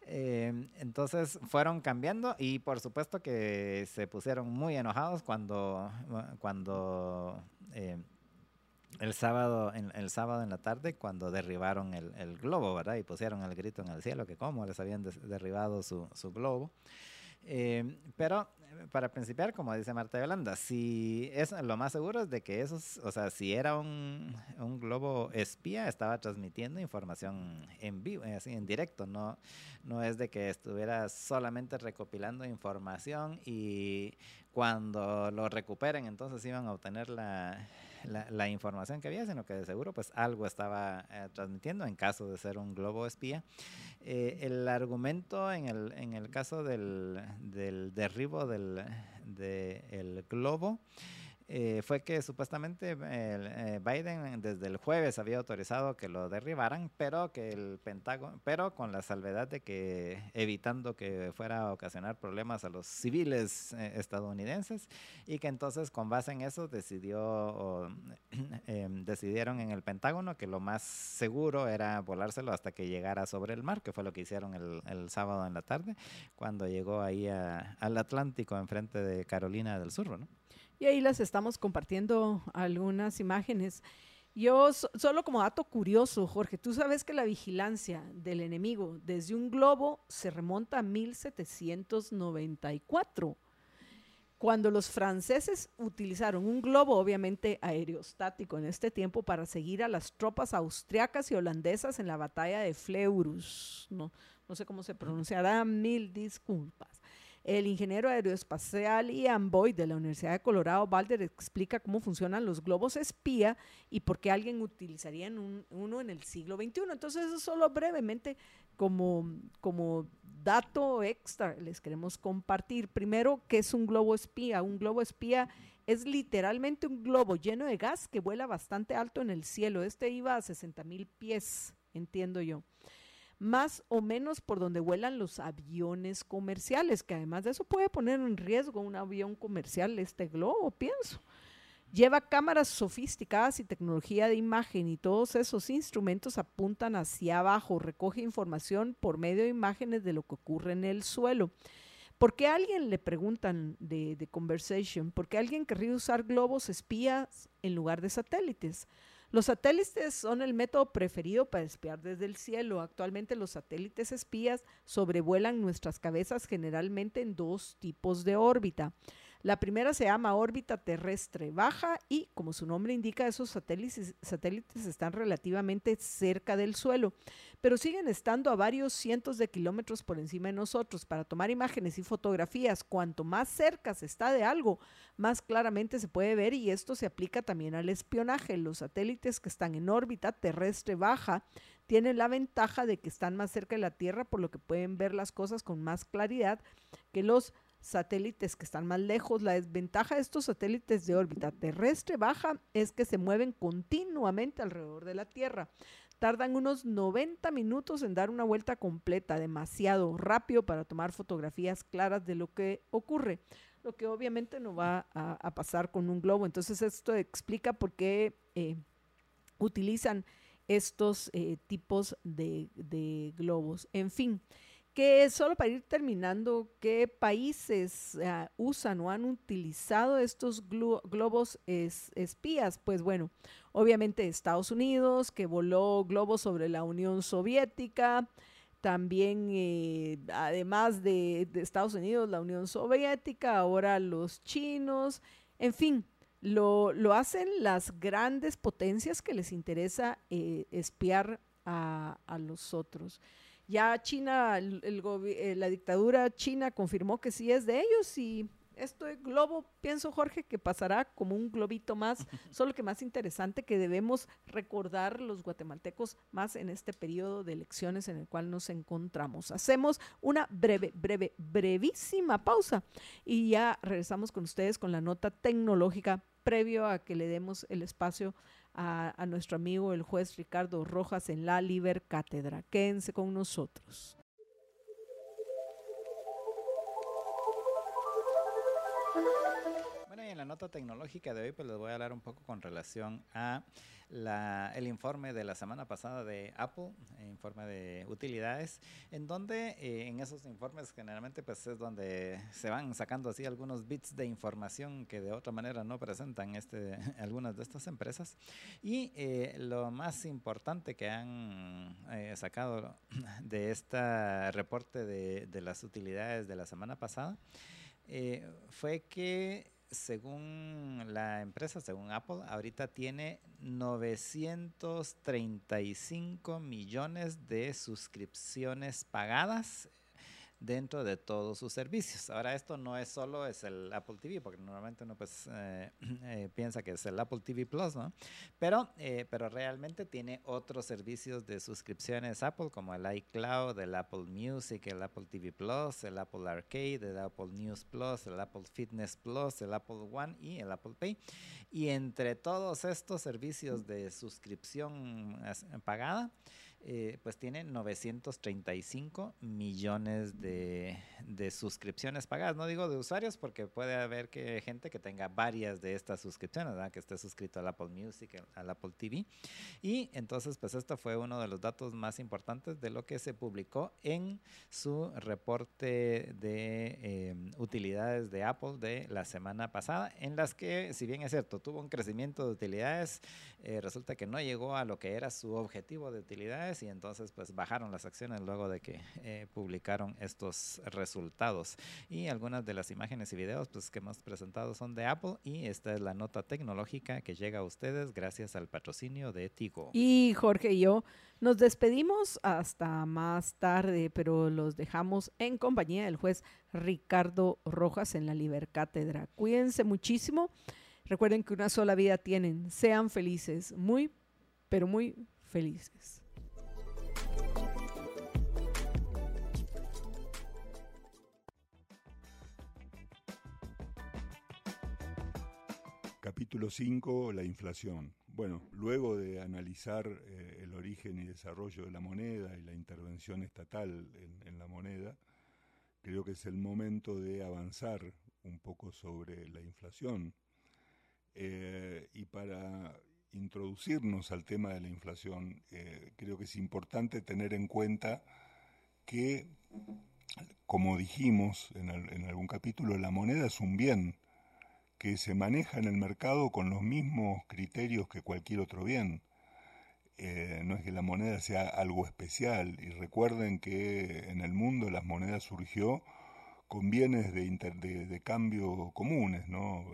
Eh, entonces fueron cambiando y por supuesto que se pusieron muy enojados cuando, cuando el sábado, en, el sábado en la tarde cuando derribaron el, el, globo, ¿verdad? Y pusieron el grito en el cielo, que cómo les habían derribado su, su globo. Eh, pero para principiar, como dice Marta Yolanda, si es lo más seguro es de que esos, o sea, si era un, un globo espía, estaba transmitiendo información en vivo, eh, así en directo, no, no es de que estuviera solamente recopilando información y cuando lo recuperen entonces iban a obtener la, la, información que había, sino que de seguro pues algo estaba eh, transmitiendo en caso de ser un globo espía. Eh, el argumento en el, en el caso del, del derribo del de el globo eh, fue que supuestamente eh, Biden desde el jueves había autorizado que lo derribaran, pero que el Pentágono, pero con la salvedad de que evitando que fuera a ocasionar problemas a los civiles eh, estadounidenses y que entonces con base en eso em, decidieron en el Pentágono que lo más seguro era volárselo hasta que llegara sobre el mar, que fue lo que hicieron el, el sábado en la tarde cuando llegó ahí al Atlántico enfrente de Carolina del Sur, ¿no?
Y ahí les estamos compartiendo algunas imágenes. Yo, solo como dato curioso, Jorge, tú sabes que la vigilancia del enemigo desde un globo se remonta a 1794, cuando los franceses utilizaron un globo, obviamente aerostático en este tiempo, para seguir a las tropas austriacas y holandesas en la batalla de Fleurus. No, no sé cómo se pronunciará, mil disculpas. El ingeniero aeroespacial Ian Boyd de la Universidad de Colorado, Balder, explica cómo funcionan los globos espía y por qué alguien utilizaría uno en el siglo XXI. Entonces, eso solo brevemente como, como dato extra les queremos compartir. Primero, ¿qué es un globo espía? Un globo espía es literalmente un globo lleno de gas que vuela bastante alto en el cielo. Este iba a 60 mil pies, entiendo yo más o menos por donde vuelan los aviones comerciales, que además de eso puede poner en riesgo un avión comercial, este globo, pienso. Lleva cámaras sofisticadas y tecnología de imagen y todos esos instrumentos apuntan hacia abajo, recoge información por medio de imágenes de lo que ocurre en el suelo. ¿Por qué alguien le preguntan de, de Conversation? ¿Por qué alguien querría usar globos espías en lugar de satélites? Los satélites son el método preferido para espiar desde el cielo. Actualmente los satélites espías sobrevuelan nuestras cabezas generalmente en dos tipos de órbita. La primera se llama órbita terrestre baja y, como su nombre indica, esos satélites, están relativamente cerca del suelo, pero siguen estando a varios cientos de kilómetros por encima de nosotros. Para tomar imágenes y fotografías, cuanto más cerca se está de algo, más claramente se puede ver y esto se aplica también al espionaje. Los satélites que están en órbita terrestre baja tienen la ventaja de que están más cerca de la Tierra, por lo que pueden ver las cosas con más claridad que los satélites que están más lejos. La desventaja de estos satélites de órbita terrestre baja es que se mueven continuamente alrededor de la Tierra. Tardan unos 90 minutos en dar una vuelta completa, demasiado rápido para tomar fotografías claras de lo que ocurre, lo que obviamente no va a, pasar con un globo. Entonces esto explica por qué eh, utilizan estos eh, tipos de, de globos. En fin que solo para ir terminando, ¿qué países uh, usan o han utilizado estos globos espías? Pues bueno, obviamente Estados Unidos, que voló globos sobre la Unión Soviética, también eh, además de, de, Estados Unidos, la Unión Soviética, ahora los chinos, en fin, lo, lo hacen las grandes potencias que les interesa eh, espiar a, a los otros. Ya China, el, eh, la dictadura china confirmó que sí es de ellos y este globo, pienso Jorge, que pasará como un globito más, solo que más interesante que debemos recordar los guatemaltecos más en este periodo de elecciones en el cual nos encontramos. Hacemos una breve, breve, brevísima pausa y ya regresamos con ustedes con la nota tecnológica previo a que le demos el espacio a, a nuestro amigo el juez Ricardo Rojas en la Liber Cátedra. Quédense con nosotros.
En la nota tecnológica de hoy pues les voy a hablar un poco con relación a el informe de la semana pasada de Apple, informe de utilidades, en donde eh, en esos informes generalmente pues es donde se van sacando así algunos bits de información que de otra manera no presentan este, algunas de estas empresas. Y eh, lo más importante que han eh, sacado de este reporte de, de, las utilidades de la semana pasada fue que según la empresa, según Apple, ahorita tiene 935 millones de suscripciones pagadas dentro de todos sus servicios. Ahora esto no es solo es el Apple TV, porque normalmente uno pues eh, eh, piensa que es el Apple TV Plus, ¿no? Pero, eh, pero realmente tiene otros servicios de suscripciones Apple como el iCloud, el Apple Music, el Apple TV Plus, el Apple Arcade, el Apple News Plus, el Apple Fitness Plus, el Apple One y el Apple Pay. Y entre todos estos servicios de suscripción pagada, eh, pues tiene 935 millones de, suscripciones pagadas. No digo de usuarios porque puede haber que gente que tenga varias de estas suscripciones, que esté suscrito al Apple Music, al Apple TV. Y entonces, pues esto fue uno de los datos más importantes de lo que se publicó en su reporte de em, utilidades de Apple de la semana pasada, en las que, si bien es cierto, tuvo un crecimiento de utilidades, eh, resulta que no llegó a lo que era su objetivo de utilidades y entonces pues bajaron las acciones luego de que eh, publicaron estos resultados. Y algunas de las imágenes y videos pues que hemos presentado son de Apple y esta es la nota tecnológica que llega a ustedes gracias al patrocinio de Tigo.
Y Jorge y yo nos despedimos hasta más tarde, pero los dejamos en compañía del juez Ricardo Rojas en la Liber Cátedra. Cuídense muchísimo. Recuerden que una sola vida tienen. Sean felices, muy, pero muy felices.
Capítulo 5, la inflación. Bueno, luego de analizar eh, el origen y desarrollo de la moneda y la intervención estatal en, la moneda, creo que es el momento de avanzar un poco sobre la inflación. Eh, y para introducirnos al tema de la inflación, eh, creo que es importante tener en cuenta que, como dijimos en algún capítulo, la moneda es un bien que se maneja en el mercado con los mismos criterios que cualquier otro bien. Eh, no es que la moneda sea algo especial. Y recuerden que en el mundo las monedas surgió con bienes de, de, cambio comunes, ¿no?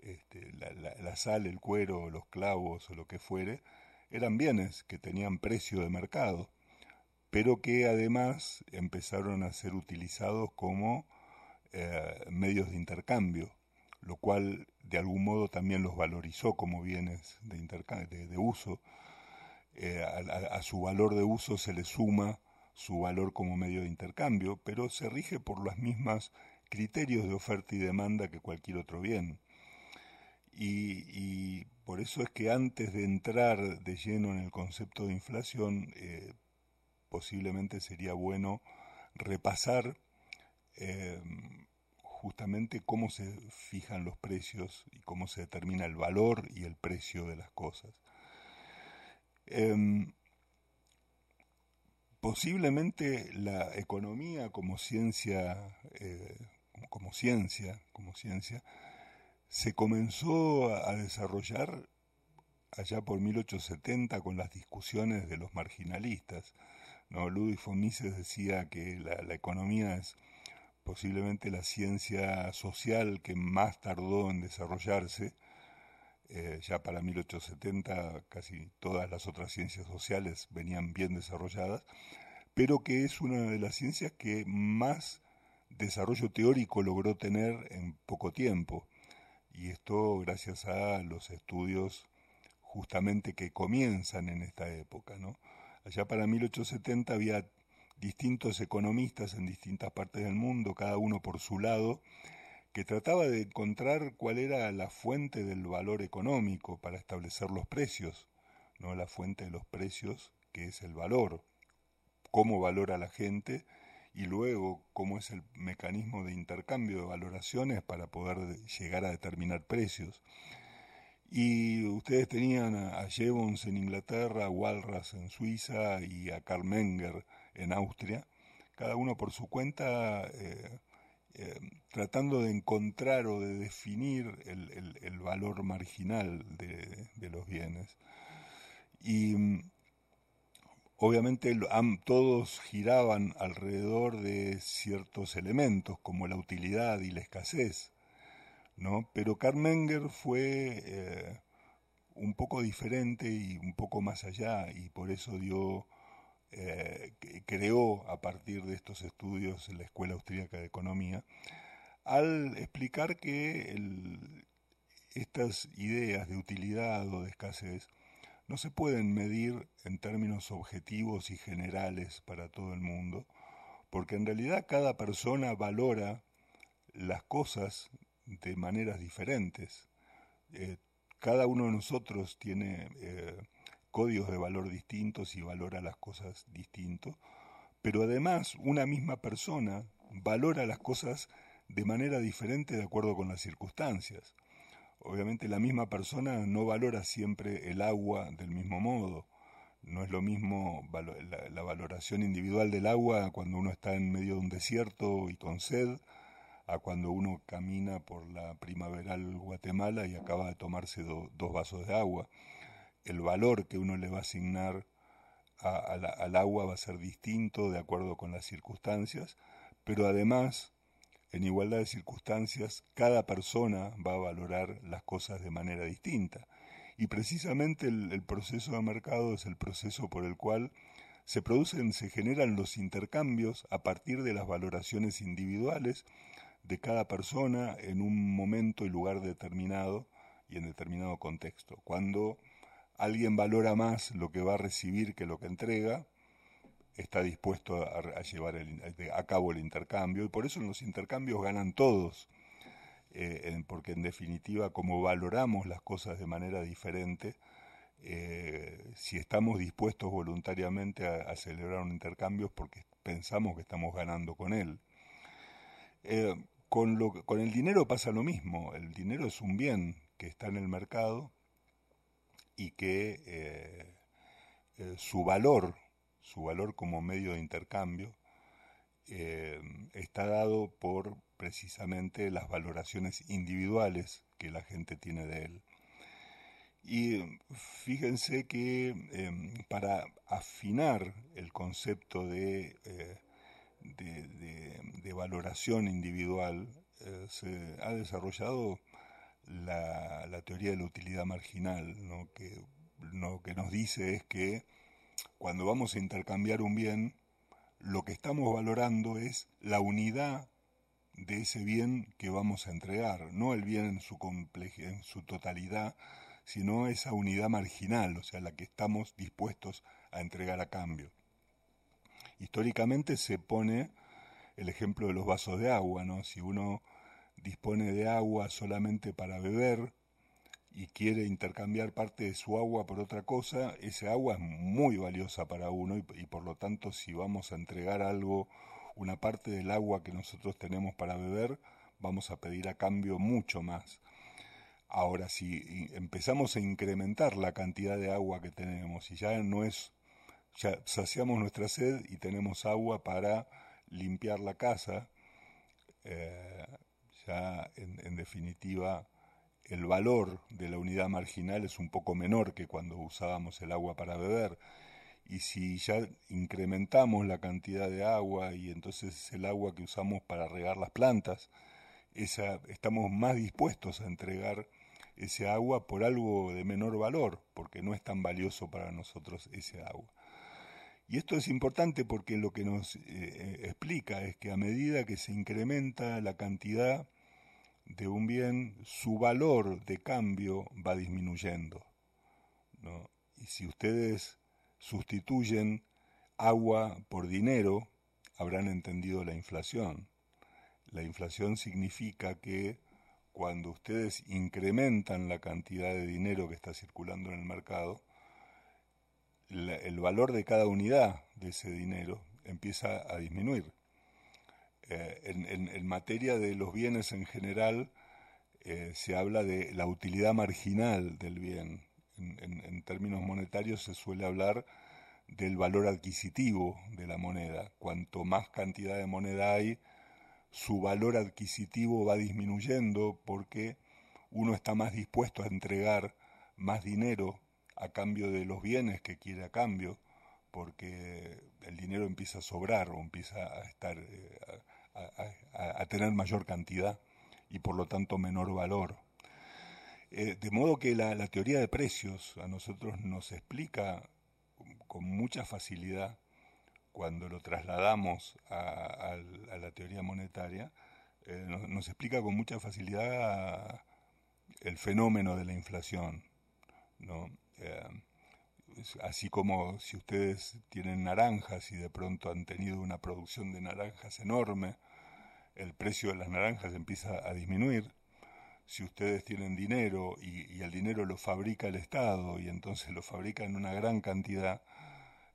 este, la, sal, el cuero, los clavos o lo que fuere, eran bienes que tenían precio de mercado, pero que además empezaron a ser utilizados como eh, medios de intercambio lo cual de algún modo también los valorizó como bienes de, de, uso. Eh, a, su valor de uso se le suma su valor como medio de intercambio, pero se rige por los mismos criterios de oferta y demanda que cualquier otro bien. Y, por eso es que antes de entrar de lleno en el concepto de inflación, eh, posiblemente sería bueno repasar eh, justamente cómo se fijan los precios y cómo se determina el valor y el precio de las cosas. Em, posiblemente la economía como ciencia, eh, como ciencia, como ciencia, se comenzó a, desarrollar allá por 1870 con las discusiones de los marginalistas. ¿no? Ludwig von Mises decía que la economía es posiblemente la ciencia social que más tardó en desarrollarse. Eh, ya para 1870 casi todas las otras ciencias sociales venían bien desarrolladas, pero que es una de las ciencias que más desarrollo teórico logró tener en poco tiempo. Y esto gracias a los estudios justamente que comienzan en esta época. ¿no? Allá para 1870 había distintos economistas en distintas partes del mundo, cada uno por su lado, que trataba de encontrar cuál era la fuente del valor económico para establecer los precios, no la fuente de los precios, que es el valor, cómo valora la gente y luego cómo es el mecanismo de intercambio de valoraciones para poder llegar a determinar precios. Y ustedes tenían a Jevons en Inglaterra, a Walras en Suiza y a Karl Menger en Austria, cada uno por su cuenta eh, eh, tratando de encontrar o de definir el, valor marginal de, de, los bienes. Y mm, obviamente todos giraban alrededor de ciertos elementos como la utilidad y la escasez, ¿no? Pero Carmenger fue eh, un poco diferente y un poco más allá y por eso dio eh, creó a partir de estos estudios en la Escuela Austríaca de Economía, al explicar que estas ideas de utilidad o de escasez no se pueden medir en términos objetivos y generales para todo el mundo, porque en realidad cada persona valora las cosas de maneras diferentes. Eh, cada uno de nosotros tiene eh, códigos de valor distintos y valora las cosas distintos, pero además una misma persona valora las cosas de manera diferente de acuerdo con las circunstancias. Obviamente la misma persona no valora siempre el agua del mismo modo. No es lo mismo la, valoración individual del agua cuando uno está en medio de un desierto y con sed, a cuando uno camina por la primaveral Guatemala y acaba de tomarse dos vasos de agua. El valor que uno le va a asignar al agua va a ser distinto de acuerdo con las circunstancias, pero además en igualdad de circunstancias, cada persona va a valorar las cosas de manera distinta. Y precisamente el, proceso de mercado es el proceso por el cual se producen, se generan los intercambios a partir de las valoraciones individuales de cada persona en un momento y lugar determinado y en determinado contexto. Cuando alguien valora más lo que va a recibir que lo que entrega, está dispuesto a, llevar a cabo el intercambio y por eso en los intercambios ganan todos, eh, porque en definitiva como valoramos las cosas de manera diferente, eh, si estamos dispuestos voluntariamente a, celebrar un intercambio es porque pensamos que estamos ganando con él. Eh, con, lo, con el dinero pasa lo mismo, el dinero es un bien que está en el mercado y que su valor su valor como medio de intercambio, eh, está dado por precisamente las valoraciones individuales que la gente tiene de él. Y fíjense que para afinar el concepto de, eh, de, valoración individual, eh, se ha desarrollado la, teoría de la utilidad marginal, que lo que nos dice es que cuando vamos a intercambiar un bien, lo que estamos valorando es la unidad de ese bien que vamos a entregar, no el bien en su, en su totalidad, sino esa unidad marginal, o sea, la que estamos dispuestos a entregar a cambio. Históricamente se pone el ejemplo de los vasos de agua, ¿no? Si uno dispone de agua solamente para beber, y quiere intercambiar parte de su agua por otra cosa, ese agua es muy valiosa para uno y, por lo tanto si vamos a entregar algo, una parte del agua que nosotros tenemos para beber, vamos a pedir a cambio mucho más. Ahora, si empezamos a incrementar la cantidad de agua que tenemos y ya no es, ya saciamos nuestra sed y tenemos agua para limpiar la casa, eh, ya en definitiva el valor de la unidad marginal es un poco menor que cuando usábamos el agua para beber. Y si ya incrementamos la cantidad de agua y entonces el agua que usamos para regar las plantas, esa, estamos más dispuestos a entregar ese agua por algo de menor valor, porque no es tan valioso para nosotros ese agua. Y esto es importante porque lo que nos eh, explica es que a medida que se incrementa la cantidad de un bien, su valor de cambio va disminuyendo. Y si ustedes sustituyen agua por dinero, habrán entendido la inflación. La inflación significa que cuando ustedes incrementan la cantidad de dinero que está circulando en el mercado, el valor de cada unidad de ese dinero empieza a disminuir. Eh, en, materia de los bienes en general, eh, se habla de la utilidad marginal del bien. En, términos monetarios se suele hablar del valor adquisitivo de la moneda. Cuanto más cantidad de moneda hay, su valor adquisitivo va disminuyendo porque uno está más dispuesto a entregar más dinero a cambio de los bienes que quiere a cambio, porque el dinero empieza a sobrar o empieza a estar eh, a, tener mayor cantidad y por lo tanto menor valor. Eh, de modo que la, teoría de precios a nosotros nos explica con mucha facilidad cuando lo trasladamos a, la teoría monetaria, eh, nos, explica con mucha facilidad el fenómeno de la inflación. ¿no? Eh, así como si ustedes tienen naranjas y de pronto han tenido una producción de naranjas enorme, el precio de las naranjas empieza a disminuir. Si ustedes tienen dinero y, el dinero lo fabrica el Estado y entonces lo fabrica en una gran cantidad,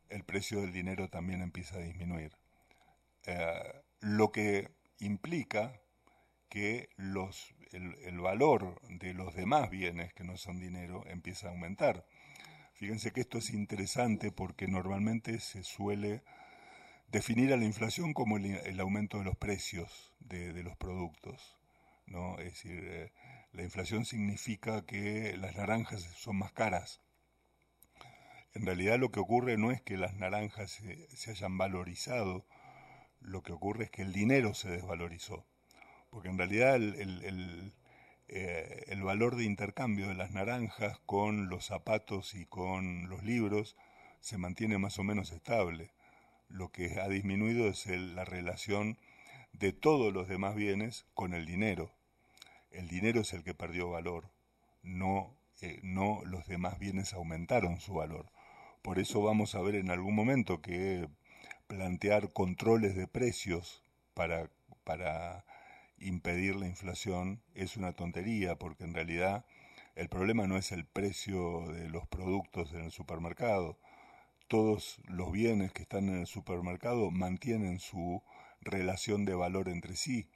el precio del dinero también empieza a disminuir. Eh, lo que implica que los, el, valor de los demás bienes que no son dinero empieza a aumentar. Fíjense que esto es interesante porque normalmente se suele definir a la inflación como el, aumento de los precios de, los productos. ¿no? Es decir, eh, la inflación significa que las naranjas son más caras. En realidad lo que ocurre no es que las naranjas se hayan valorizado, lo que ocurre es que el dinero se desvalorizó porque en realidad eh, el, valor de intercambio de las naranjas con los zapatos y con los libros se mantiene más o menos estable. Lo que ha disminuido es la relación de todos los demás bienes con el dinero. El dinero es el que perdió valor, no, eh, no los demás bienes aumentaron su valor. Por eso vamos a ver en algún momento que plantear controles de precios para, para impedir la inflación es una tontería, porque en realidad el problema no es el precio de los productos en el supermercado. Todos los bienes que están en el supermercado mantienen su relación de valor entre sí,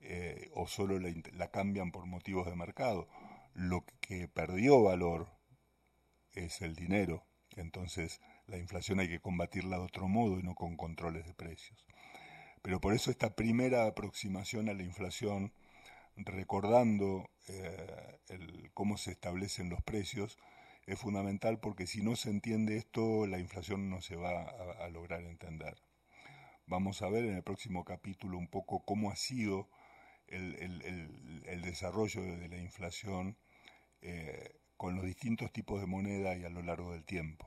eh, o solo la, la cambian por motivos de mercado. Lo que perdió valor es el dinero. Entonces, la inflación hay que combatirla de otro modo y no con controles de precios. Pero por eso esta primera aproximación a la inflación, recordando eh, cómo se establecen los precios, es fundamental porque si no se entiende esto, la inflación no se va a, lograr entender. Vamos a ver en el próximo capítulo un poco cómo ha sido el, desarrollo de la inflación eh, con los distintos tipos de moneda y a lo largo del tiempo.